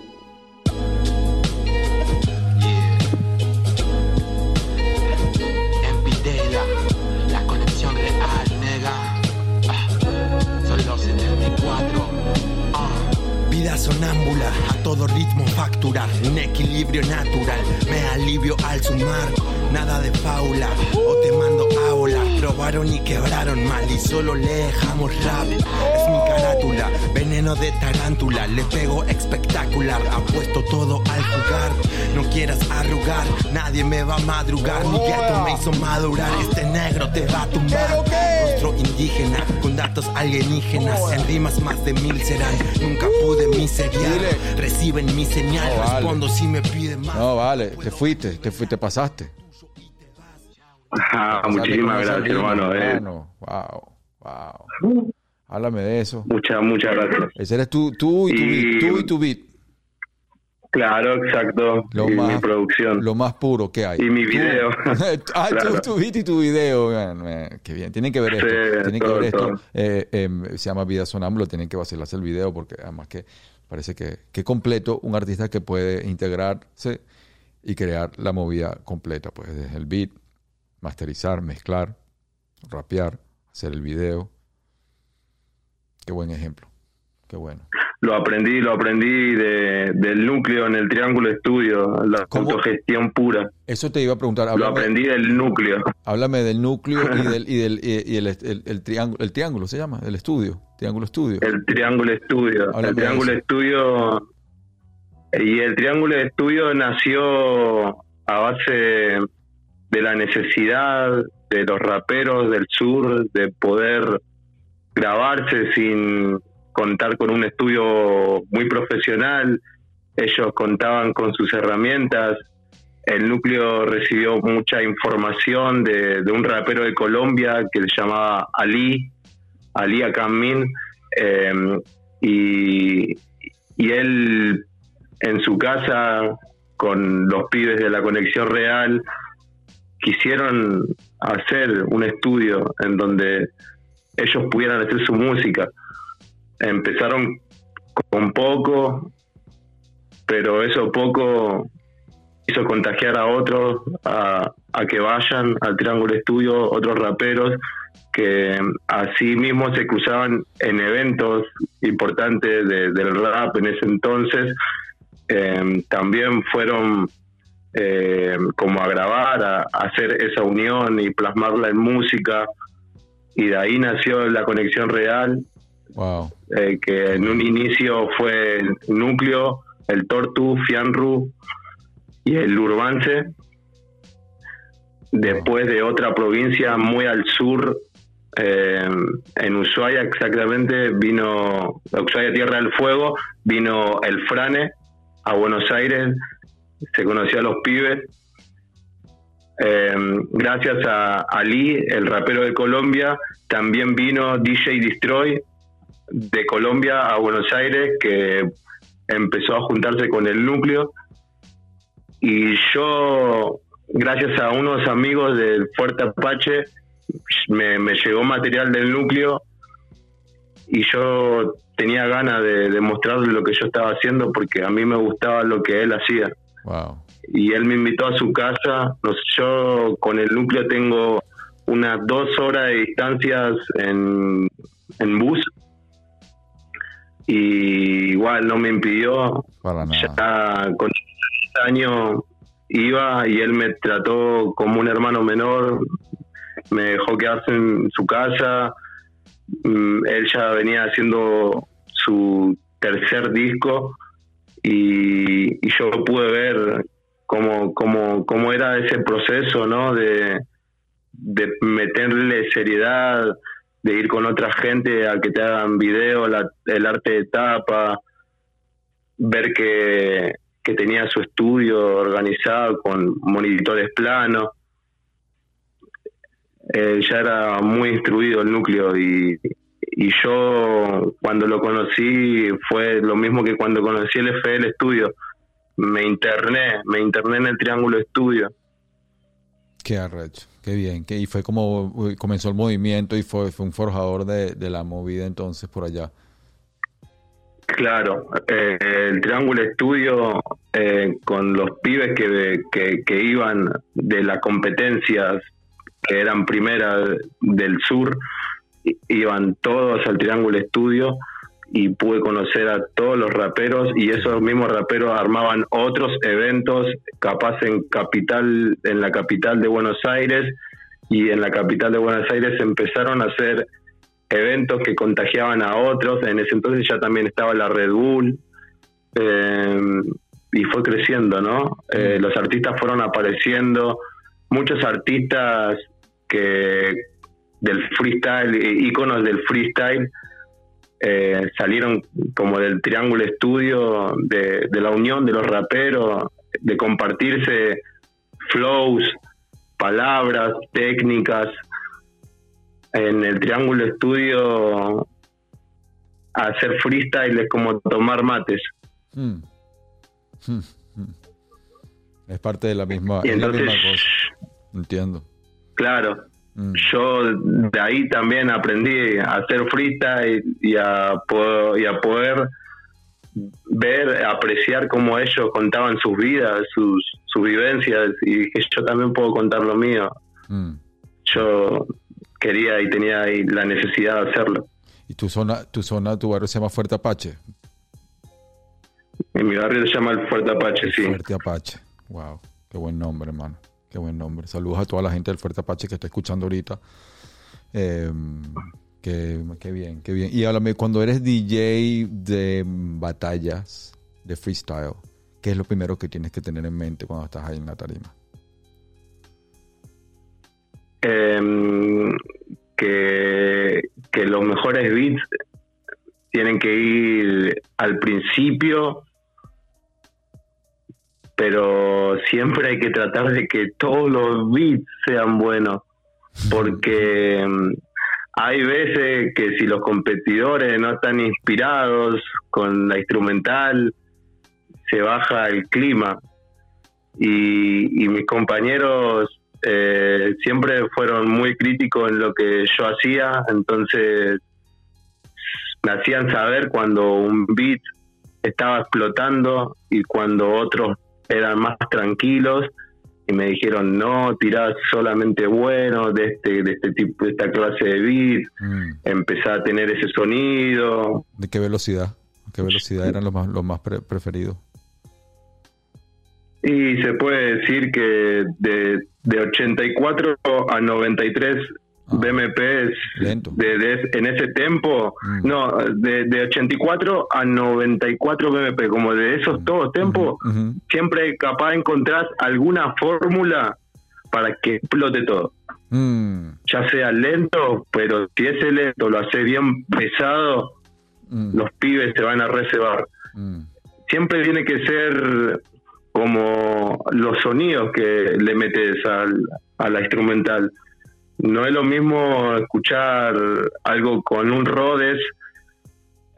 Sonámbula, a todo ritmo facturar, un equilibrio natural, me alivio al sumar, nada de faula, o te mando aula, probaron y quebraron mal y solo le dejamos rap, es mi carátula, veneno de tarántula, le pego espectacular, apuesto todo al jugar, no quieras arrugar, nadie me va a madrugar, mi gueto me hizo madurar, este negro te va a tumbar, rostro indígena, con datos alienígenas, en rimas más de mil serán, nunca pude mis Reciben mi señal, no, respondo si me piden más.
No, vale, te fuiste, te, fuiste, te pasaste.
Ah, muchísimas gracias, hermano. Eh.
Wow, wow. Háblame de eso.
Muchas, muchas gracias.
Ese eres tú, tú y, tu beat, tú y tu beat.
Claro, exacto. y mi producción.
Lo más puro que hay.
Y mi video.
ah, tu beat y tu video. qué bien. Tienen que ver esto. tienen que ver esto. Eh, em, se llama Vida Sonámbulo. Tienen que vacilarse el video porque además que Parece que, que completo un artista que puede integrarse y crear la movida completa, pues desde el beat, masterizar, mezclar, rapear, hacer el video. Qué buen ejemplo, qué bueno.
Lo aprendí, lo aprendí de, del núcleo en el Triángulo Estudio, la autogestión pura.
Eso te iba a preguntar.
lo aprendí del núcleo.
Háblame del núcleo y del, y del y, el, el, triángulo, el triángulo se llama, el estudio. Triángulo Estudio.
El Triángulo Estudio. el Triángulo Estudio. Y el Triángulo Estudio nació a base de la necesidad de los raperos del sur de poder grabarse sin contar con un estudio muy profesional. Ellos contaban con sus herramientas. El núcleo recibió mucha información de, un rapero de Colombia que se llamaba Ali, Ali Akammin, eh, y, y él en su casa con los pibes de la conexión real quisieron hacer un estudio en donde ellos pudieran hacer su música. Empezaron con poco, pero eso poco hizo contagiar a otros a, a que vayan al Triángulo Estudio, otros raperos que así mismo se cruzaban en eventos importantes de- del rap en ese entonces. Eh, también fueron eh, como a grabar, a hacer esa unión y plasmarla en música. Y de ahí nació la conexión real,
Wow.
eh, que en un inicio fue el Núcleo, el Tortu, Fianru y el Urbance. Después de otra provincia muy al sur, eh, en Ushuaia exactamente, vino Ushuaia Tierra del Fuego, vino el Frane a Buenos Aires, se conoció a los pibes. Eh, gracias a Ali, el rapero de Colombia, también vino DJ Destroy de Colombia a Buenos Aires, que empezó a juntarse con el núcleo. Y yo, gracias a unos amigos del Fuerte Apache, me, me llegó material del núcleo y yo tenía ganas de, de mostrarle lo que yo estaba haciendo porque a mí me gustaba lo que él hacía
Wow.
y él me invitó a su casa. Yo con el núcleo tengo unas dos horas de distancias en, en bus. Y igual no me impidió.
Para nada.
Ya con 16 años iba y él me trató como un hermano menor. Me dejó quedarse en su casa. Mm, Él ya venía haciendo su tercer disco y, y yo pude ver cómo, cómo, cómo era ese proceso, ¿no? De, de meterle seriedad, de ir con otra gente a que te hagan video, el arte de tapa, ver que, que tenía su estudio organizado con monitores planos. Eh, ya era muy instruido el núcleo y, y yo cuando lo conocí fue lo mismo que cuando conocí el FL Studio. Me interné, me interné en el Triángulo Estudio.
Qué arrecho. Qué bien. Que, y fue como comenzó el movimiento y fue, un forjador de, la movida entonces por allá.
Claro, eh, el Triángulo Estudio eh, con los pibes que, que, iban de las competencias que eran primeras del sur, iban todos al Triángulo Estudio y pude conocer a todos los raperos y esos mismos raperos armaban otros eventos, capaz en capital, en la capital de Buenos Aires y en la capital de Buenos Aires empezaron a hacer eventos que contagiaban a otros. En ese entonces ya también estaba la Red Bull eh, y fue creciendo, ¿no? Eh, los artistas fueron apareciendo, muchos artistas que del freestyle, íconos del freestyle, eh, salieron como del Triángulo Estudio, de, de la unión de los raperos, de compartirse flows, palabras, técnicas. En el Triángulo Estudio, hacer freestyle es como tomar mates.
Mm. Mm, mm. Es parte de la misma,
Y
es la
entonces,
misma cosa. Entiendo.
claro,
Mm.
yo de ahí también aprendí a hacer freestyle y a, po- y a poder ver, apreciar cómo ellos contaban sus vidas, sus, sus vivencias y dije yo también puedo contar lo mío.
Mm.
Yo quería y tenía ahí la necesidad de hacerlo.
¿Y tu zona, tu zona, tu barrio se llama Fuerte Apache?
En mi barrio se llama el Fuerte Apache, sí.
Fuerte Apache. Wow. Qué buen nombre, hermano. Qué buen nombre. Saludos a toda la gente del Fuerte Apache que está escuchando ahorita. Qué, qué bien, qué bien. Y háblame, cuando eres DJ de batallas, de freestyle, ¿qué es lo primero que tienes que tener en mente cuando estás ahí en la tarima?
Em, que, que los mejores beats tienen que ir al principio, pero siempre hay que tratar de que todos los beats sean buenos, porque em, hay veces que si los competidores no están inspirados con la instrumental, se baja el clima. Y, y mis compañeros eh, siempre fueron muy críticos en lo que yo hacía, entonces me hacían saber cuando un beat estaba explotando y cuando otros eran más tranquilos y me dijeron no tirás solamente bueno de este de este tipo de esta clase de beat
Mm.
empezá a tener ese sonido
¿De qué velocidad? ¿Qué velocidad eran los más, los más pre- preferidos?
y se puede decir que de, de 84 a 93
Ah.
BMP de, de- en ese tempo
Mm.
no de, de 84 a 94 BMP como de esos todos tempos
Ujú.
siempre capaz encontrás alguna fórmula para que explote todo
Mm,
ya sea lento, pero si ese lento lo hace bien pesado,
mm,
los pibes se van a reservar.
mm.
Siempre tiene que ser como los sonidos que le metes al, a la instrumental. No es lo mismo escuchar algo con un Rhodes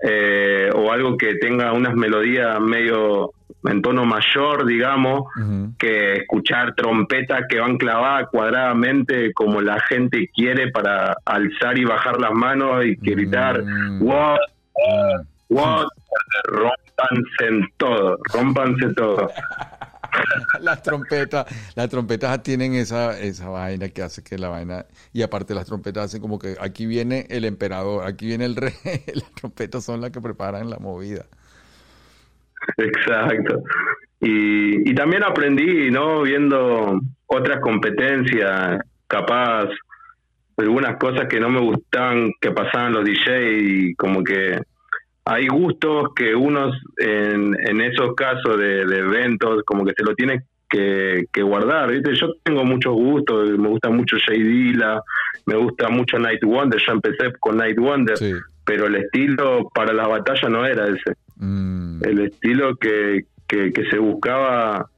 eh, o algo que tenga unas melodías medio en tono mayor, digamos, que escuchar trompetas que van clavadas cuadradamente como la gente quiere para alzar y bajar las manos y gritar
Mm.
what,
Mm.
what, rompanse en todo, rompanse todo.
Las trompetas, las trompetas tienen esa, esa vaina que hace que la vaina, y aparte las trompetas hacen como que aquí viene el emperador, aquí viene el rey, las trompetas son las que preparan la movida.
Exacto. Y, y también aprendí, ¿no? Viendo otras competencias, capaz, algunas cosas que no me gustaban que pasaban los DJ y como que hay gustos que unos en, en esos casos de, de eventos como que se lo tiene que, que guardar, ¿viste? Yo tengo muchos gustos, me gusta mucho Jay Dilla, me gusta mucho Night Wonder, yo empecé con Night Wonder,
Sí.
pero el estilo para la batalla no era ese
Mm,
el estilo que, que, que se buscaba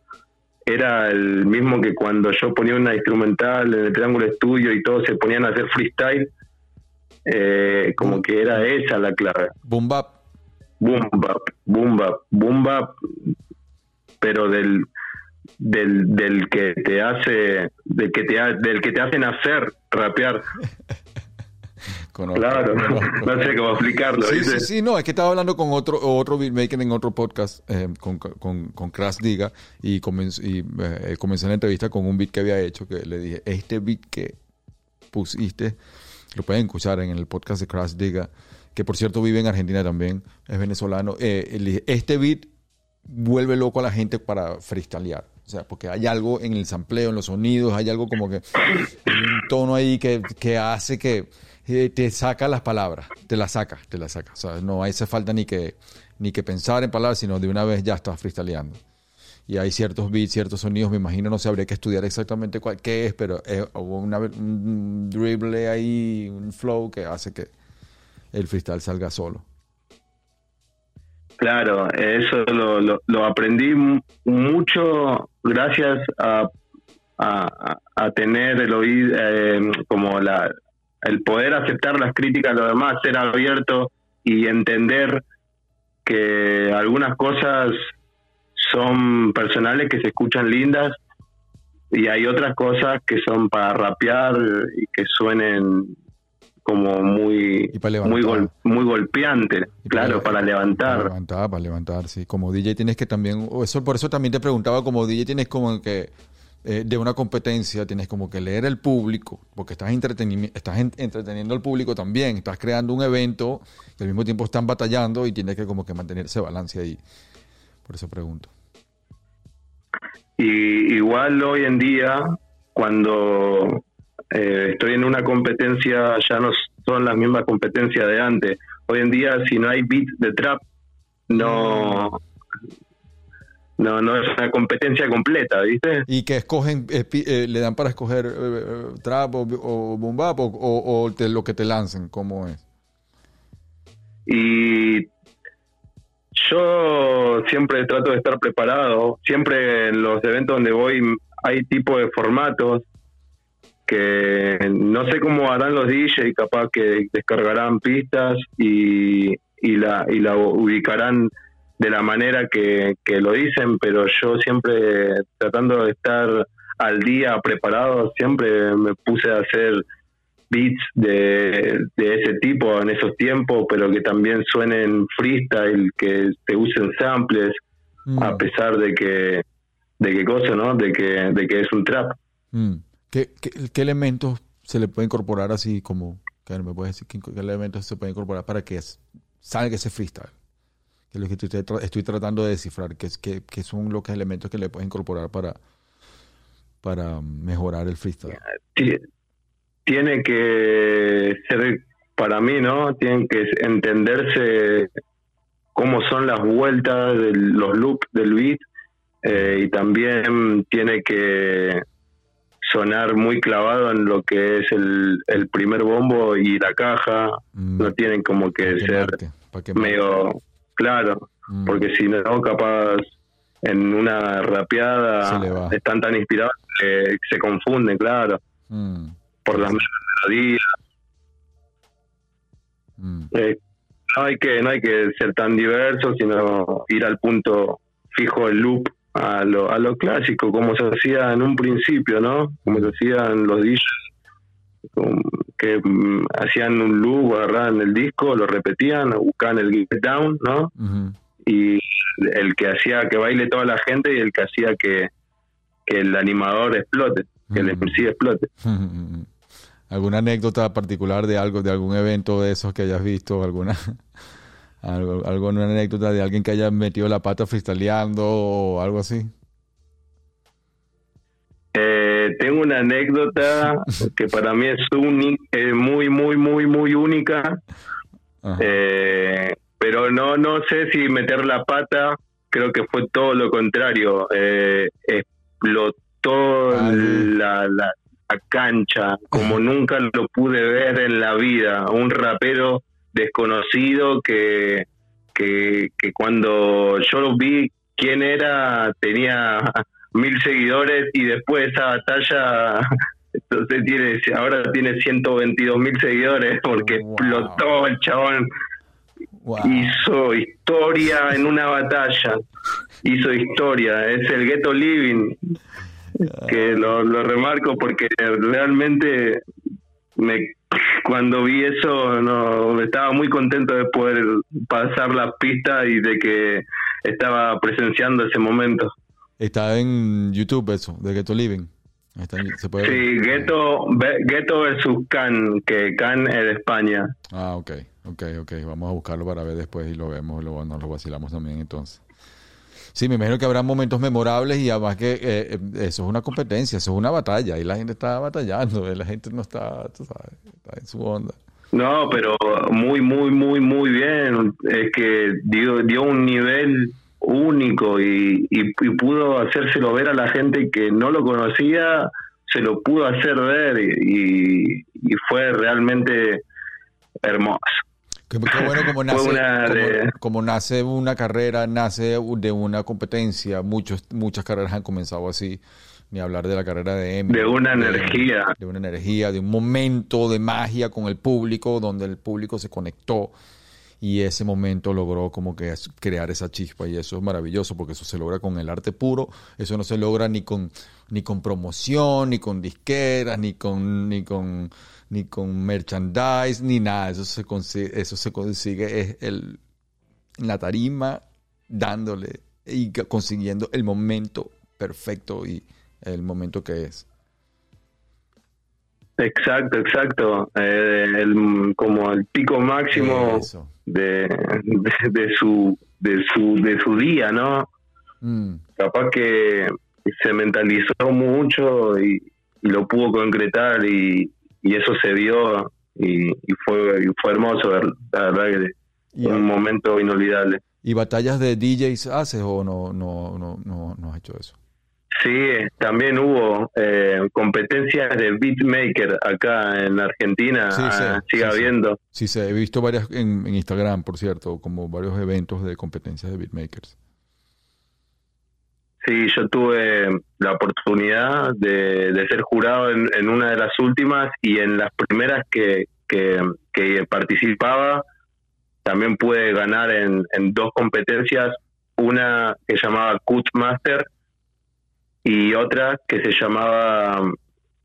era el mismo que cuando yo ponía una instrumental en el Triángulo Estudio y todos se ponían a hacer freestyle, eh, como que era esa la clave.
boom bap.
Boom bap, boom bap, boom bap, pero del del, del que te hace del que te ha- del que te hacen hacer rapear claro no sé cómo explicarlo
Sí,
¿viste?
sí, sí, no, es que estaba hablando con otro otro beatmaker en otro podcast, eh, con, con, con Crash Diga, y, y eh, comencé la entrevista con un beat que había hecho, que le dije, este beat que pusiste, lo pueden escuchar en el podcast de Crash Diga, que por cierto vive en Argentina también, es venezolano, eh, este beat vuelve loco a la gente para freestylear. O sea, porque hay algo en el sampleo, en los sonidos, hay algo como que hay un tono ahí que, que hace que eh, te saca las palabras, te las saca, te las saca. O sea, no hace falta ni que, ni que pensar en palabras, sino de una vez ya estás freestyleando. Y hay ciertos beats, ciertos sonidos, me imagino, no sé, habría que estudiar exactamente cuál, qué es, pero es hubo una, un dribble ahí, un flow que hace que el freestyle salga solo.
Claro, eso lo, aprendí mu- mucho gracias a, tener el oído, eh, como la, el poder aceptar las críticas de demás, ser abierto y entender que algunas cosas son personales que se escuchan lindas y hay otras cosas que son para rapear y que suenen como muy muy gol- muy golpeante,
Y
claro, para levantar.
Para levantar, para levantar, sí. Como DJ tienes que también, eso por eso también te preguntaba, como DJ tienes como que eh, de una competencia tienes como que leer el público, porque estás, estás en- entreteniendo al público también, estás creando un evento que al mismo tiempo están batallando y tienes que como que mantener ese balance ahí. Por eso pregunto.
Y igual hoy en día, cuando eh, estoy en una competencia, ya no son las mismas competencias de antes. Hoy en día, si no hay beat de trap, no, no, no es una competencia completa, ¿viste?
¿Y que escogen, eh, eh, le dan para escoger eh, eh, trap o, o boom bap o, o- o te- lo que te lancen? ¿Cómo es?
Y yo siempre trato de estar preparado. Siempre en los eventos donde voy hay tipo de formatos que no sé cómo harán los DJ, capaz que descargarán pistas y, y, la, y la ubicarán de la manera que, que lo dicen, pero yo siempre tratando de estar al día preparado, siempre me puse a hacer beats de, de ese tipo en esos tiempos, pero que también suenen freestyle, que se usen samples,
Mm.
a pesar de que de qué cosa, ¿no? De que, de que es un trap.
Mm. ¿Qué, elementos se le puede incorporar así como, me puedes decir qué, elementos se puede incorporar para que salga ese freestyle? Que es lo que estoy, estoy tratando de descifrar, que, que, que son los elementos que le puedes incorporar para, para mejorar el freestyle.
Ti- Tiene que ser, para mí, ¿no? Tienen que entenderse cómo son las vueltas los loops del beat eh, y también tiene que sonar muy clavado en lo que es el, el primer bombo y la caja.
Mm,
No tienen como que ser medio claro,
Mm,
porque si no, capaz en una rapeada están tan inspirados que se confunden, claro,
mm,
por las melodías. Eh, no hay que no hay que ser tan diverso, sino ir al punto fijo del loop, a lo, a lo clásico, como se hacía en un principio, ¿no? Como se hacían los DJs, que mm, hacían un loop, agarraban el disco, lo repetían, buscaban el get down, ¿no? Y el que hacía que baile toda la gente y el que hacía que, que el animador explote, que el. MC explote.
¿Alguna anécdota particular de algo, de algún evento de esos que hayas visto? ¿Alguna, algo, alguna anécdota de alguien que haya metido la pata freestyleando o algo así?
Eh, tengo una anécdota que para mí es eh, muy, muy, muy, muy única, eh, pero no, no sé si meter la pata, creo que fue todo lo contrario, eh, explotó la, la, la cancha como nunca lo pude ver en la vida, un rapero desconocido que, que, que cuando yo lo vi quién era tenía mil seguidores y después esa batalla entonces tiene ahora tiene 122 mil seguidores porque
Wow.
explotó el chabón
Wow.
hizo historia en una batalla hizo historia es el ghetto living que lo, lo remarco porque realmente me cuando vi eso no estaba muy contento de poder pasar la pista y de que estaba presenciando ese momento
Está en YouTube eso, de Ghetto Living. Está en- se puede ver.
sí Ghetto Ghetto versus Can que Can es de España
Ah, ok, ok, ok. Vamos a buscarlo para ver después y lo vemos, lo, nos lo vacilamos también entonces. Sí, me imagino que habrá momentos memorables y además que eh, eh, eso es una competencia, eso es una batalla y la gente está batallando, eh, la gente no está, tú sabes, está en su onda.
No, pero muy, muy, muy, muy bien. Es que dio, un nivel único y, y, y pudo hacérselo ver a la gente que no lo conocía, se lo pudo hacer ver y fue realmente hermoso.
Qué, qué bueno como nace,
una
como,
de-
como nace una carrera, nace de una competencia. Muchos, muchas carreras han comenzado así. Ni hablar de la carrera de Eminem.
De una energía.
De una energía, de un momento de magia con el público, donde el público se conectó y ese momento logró como que crear esa chispa y eso es maravilloso porque eso se logra con el arte puro, eso no se logra ni con ni con promoción, ni con disqueras, ni con ni con ni con merchandise, ni nada, eso se consigue, eso se consigue es el en la tarima dándole y consiguiendo el momento perfecto y el momento que es.
Exacto, exacto. Eh, el, como el pico máximo de, de, de su de su de su día, ¿no?
Mm.
capaz que se mentalizó mucho y, y lo pudo concretar y, y eso se vio y, y fue y fue hermoso la verdad que
Y,
un momento inolvidable
¿Y batallas de DJs haces o no, no, no, no, no has hecho eso?
Sí también hubo eh, competencias de beatmaker acá en Argentina
Sí, sí,
ah, sigue
sí,
habiendo
Sí, sí, he visto varias en, en Instagram, por cierto, como varios eventos de competencias de beatmakers.
Sí, yo tuve la oportunidad de, de ser jurado en, en una de las últimas y en las primeras que, que, que participaba también pude ganar en, en dos competencias, una que llamaba Cut Master y otra que se llamaba,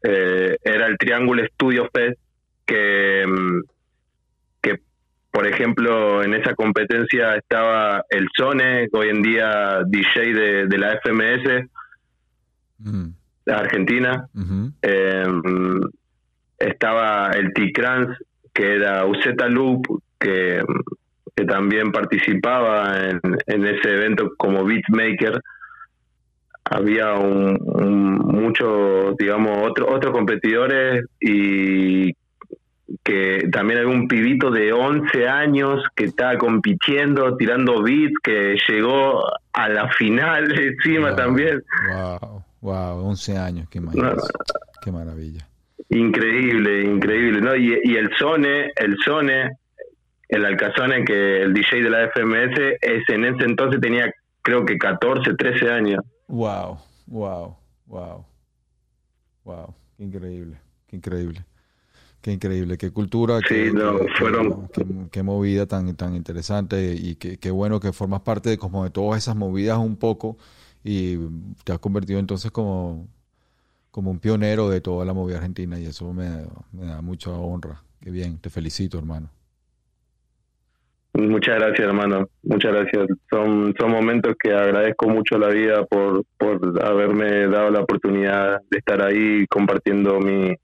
eh, era el Triángulo Studio Fest, que, mm, que por ejemplo, en esa competencia estaba el Sone, hoy en día DJ de, de la FMS, mm. Argentina. Eh, estaba el T-Crans, que era Uzeta Loop, que, que también participaba en, en, ese evento como beatmaker. Había un, muchos, digamos, otros otros competidores y que también hay un pibito de 11 años que está compitiendo, tirando beats, que llegó a la final encima también.
Wow, wow, 11 años, qué qué maravilla.
Increíble, increíble, ¿no? Y, y el Sone, el Sone, el Alcazone, que el DJ de la FMS, es, en ese entonces tenía creo que 14, 13 años.
Wow, wow, wow, wow, qué increíble, qué increíble. Qué increíble, qué cultura, qué,
fueron...
qué, movida tan, tan interesante y qué, qué bueno que formas parte de como de todas esas movidas un poco y te has convertido entonces como como un pionero de toda la movida argentina y eso me, da mucha honra. Qué bien, te felicito, hermano.
Muchas gracias, hermano. Muchas gracias. Son, son momentos que agradezco mucho la vida por, por haberme dado la oportunidad de estar ahí compartiendo mi,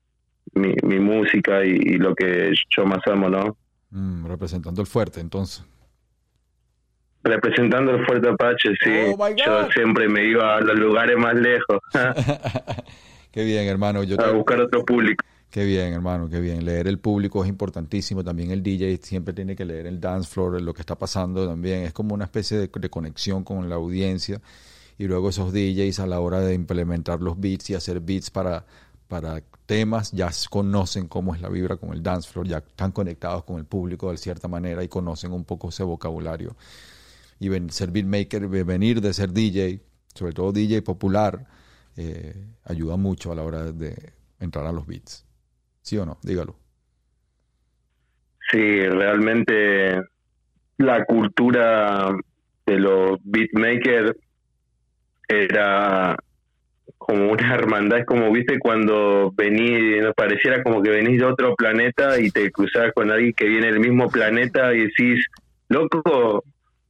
mi, música y, lo que yo más amo, ¿no?
Mm, representando el fuerte, entonces.
Representando el fuerte Apache, sí. Oh, yo siempre me iba a los lugares más lejos.
Qué bien, hermano.
Yo a buscar otro público.
Qué bien, hermano, qué bien. Leer el público es importantísimo. También el DJ siempre tiene que leer el dance floor, lo que está pasando también. Es como una especie de, conexión con la audiencia. Y luego esos DJs a la hora de implementar los beats y hacer beats para, para temas, ya conocen cómo es la vibra con el dance floor, ya están conectados con el público de cierta manera y conocen un poco ese vocabulario. Y ser beatmaker, venir de ser DJ, sobre todo DJ popular, eh, ayuda mucho a la hora de entrar a los beats. ¿Sí o no? Dígalo.
Sí, realmente la cultura de los beatmakers era como una hermandad, es como, viste, cuando venís, nos pareciera como que venís de otro planeta y te cruzás con alguien que viene del mismo planeta y decís, loco,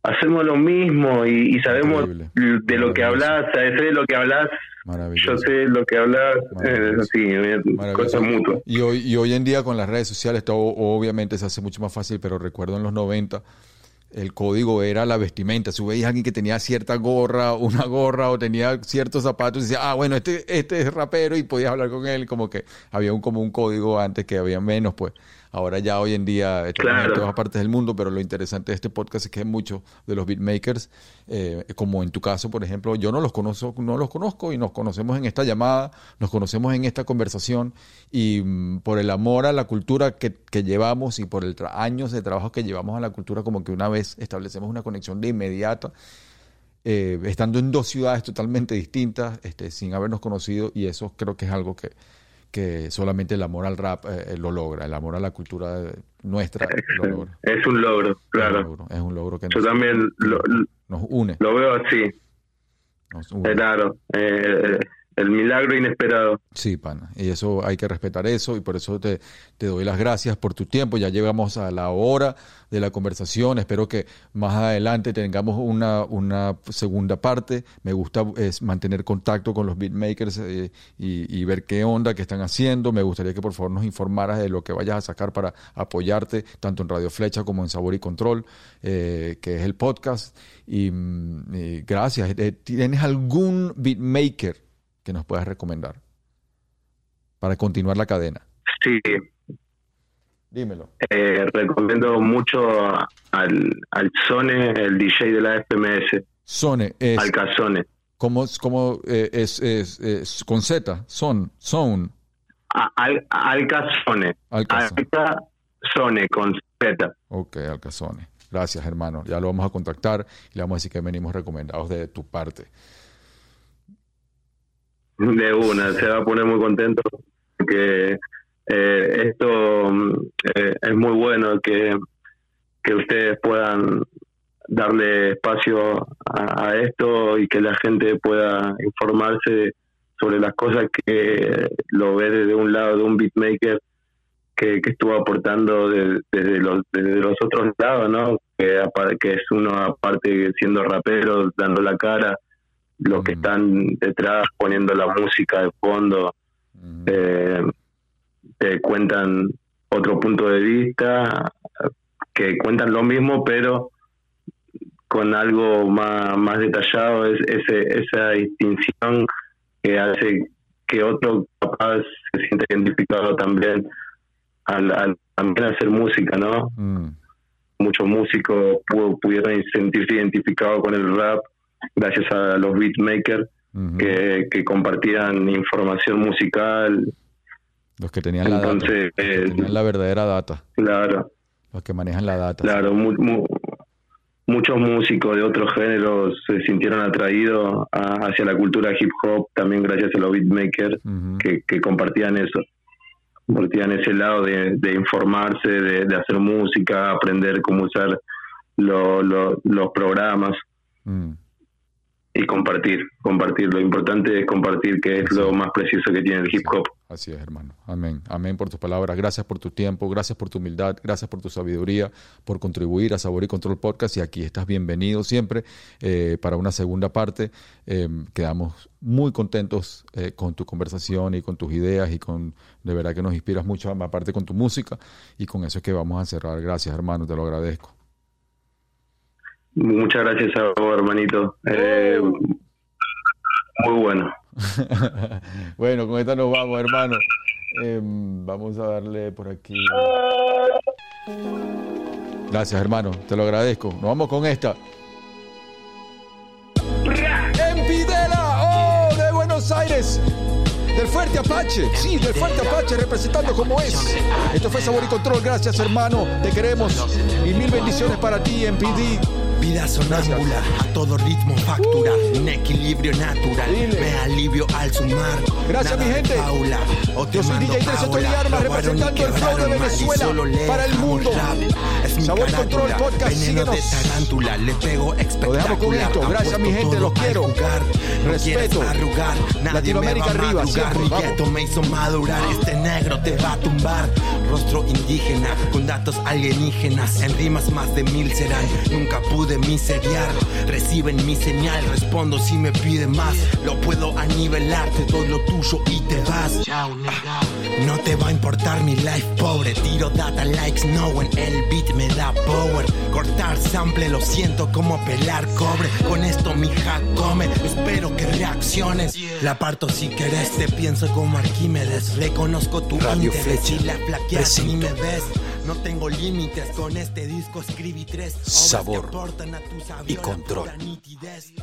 hacemos lo mismo y, sabemos de lo que hablas, sabes de lo que hablas yo sé lo que hablas, sí, cosas mutuas.
Y hoy, y hoy en día con las redes sociales todo obviamente se hace mucho más fácil, pero recuerdo en los 90 el código era la vestimenta. Si veías a alguien que tenía cierta gorra, una gorra o tenía ciertos zapatos, y decía, ah, bueno, este, este es rapero y podías hablar con él, como que había un, como un código antes que había menos, pues. Ahora ya hoy en día estamos en todas partes del mundo, pero lo interesante de este podcast es que hay muchos de los beatmakers, eh, como en tu caso, por ejemplo, yo no los conozco, no los conozco y nos conocemos en esta llamada, nos conocemos en esta conversación y mm, por el amor a la cultura que, llevamos y por el años de trabajo que llevamos a la cultura, como que una vez establecemos una conexión de inmediata. Eh, estando en dos ciudades totalmente distintas, este, sin habernos conocido, y eso creo que es algo que, que solamente el amor al rap eh, lo logra, el amor a la cultura nuestra lo logra.
Es un logro, claro.
Es un logro, que
Yo también lo,
nos une.
Lo veo así. Claro. Eh, el milagro inesperado.
Sí, pana. Y eso hay que respetar eso y por eso te, te, doy las gracias por tu tiempo. Ya llegamos a la hora de la conversación. Espero que más adelante tengamos una, una segunda parte. Me gusta mantener contacto con los beatmakers eh, y, ver qué onda que están haciendo. Me gustaría que por favor nos informaras de lo que vayas a sacar para apoyarte tanto en Radio Flecha como en Sabor y Control, eh, que es el podcast. Y, mm, gracias. Eh, ¿Tienes algún beatmaker? Que nos puedas recomendar para continuar la cadena.
Sí.
Dímelo.
Eh, recomiendo mucho al, al Sone, el DJ de la FMS.
Sone es.
Alcazone.
¿Cómo, cómo eh, es, es, es, con Z? Son, son.
Al, Alcazone. Alcazone con Z.
Ok, Alcazone. Gracias, hermano. Ya lo vamos a contactar y le vamos a decir que venimos recomendados de tu parte.
De una, se va a poner muy contento porque eh, esto eh, es muy bueno que, que ustedes puedan darle espacio a, esto y que la gente pueda informarse sobre las cosas que lo ve desde un lado de un beatmaker que, que estuvo aportando desde, los, desde los otros lados, ¿no? Que, que es uno aparte siendo rapero, dando la cara, los que
Mm.
están detrás poniendo la música de fondo eh, te cuentan otro punto de vista, que cuentan lo mismo, pero con algo más, más detallado, es ese, esa distinción que hace que otro capaz se sienta identificado también al, al también hacer música, ¿no?
Mm.
Muchos músicos pu- pudieron sentirse identificados con el rap gracias a los beatmakers
Ujú.
que, que compartían información musical,
Los que tenían la
entonces,
data. Los que tenían la verdadera data.
claro.
Los que manejan la data.
Claro, mu- mu- muchos músicos de otros géneros se sintieron atraídos a- hacia la cultura hip hop también gracias a los beatmakers
Ujú.
que, que compartían eso, compartían ese lado de, de informarse, de, de hacer música, aprender cómo usar lo- lo- los programas
Mm.
Y compartir, compartir. Lo importante es compartir, que es lo más precioso que tiene el hip hop.
Así es, hermano. Amén. Amén por tus palabras. Gracias por tu tiempo, gracias por tu humildad, gracias por tu sabiduría, por contribuir a Sabor y Control Podcast. Y aquí estás bienvenido siempre eh, para una segunda parte. Eh, quedamos muy contentos eh, con tu conversación y con tus ideas y con, de verdad que nos inspiras mucho, aparte con tu música. Y con eso es que vamos a cerrar. Gracias, hermano, te lo agradezco.
Muchas gracias a vos, hermanito. Eh, muy bueno.
bueno, con esta nos vamos, hermano. Em, vamos a darle por aquí. Gracias, hermano. Te lo agradezco. Nos vamos con esta. En Videla, oh, de Buenos Aires. Del Fuerte Apache, sí, del Fuerte Apache, representando como es. Esto fue Sabor y Control, gracias hermano, te queremos. Y mil bendiciones para ti, MPD.
Vida sonámbula, a todo ritmo facturar, un equilibrio natural,
Dile.
me alivio al sumar.
Gracias,
Nada
mi gente.
Faula, o te
Yo soy DJ 13 Tony
aula,
Armas,
robaron y
representando el flow de Venezuela para el mundo.
rap. Es mi
Sabor Control Podcast,
veneno de tarántula, le pego espectacular.
dejamos con esto. Gracias, mi gente, los quiero.
jugar. No
Respeto.
quieres arrugar, nadie
Latinoamérica
me va a
arriba, siempre,
me hizo madurar, este negro te va a tumbar. Rostro indígena, con datos alienígenas, en rimas más de mil serán. Nunca pude miseriar, reciben mi señal, respondo si me piden más. Lo puedo anivelar, te doy lo tuyo y te vas. No te va a importar mi life pobre, tiro data likes, no when el beat me da power. Cortar sample, lo siento como pelar cobre. Con esto mi hija come, espero que reacciones. La parto si querés, te pienso como Arquímedes. Reconozco tu
Radio
interés
Flecha
y la flaqueas ni
presenta.
me ves. No tengo límites, con este disco escribí tres
Sabor
que a tu
y control.
nitidez.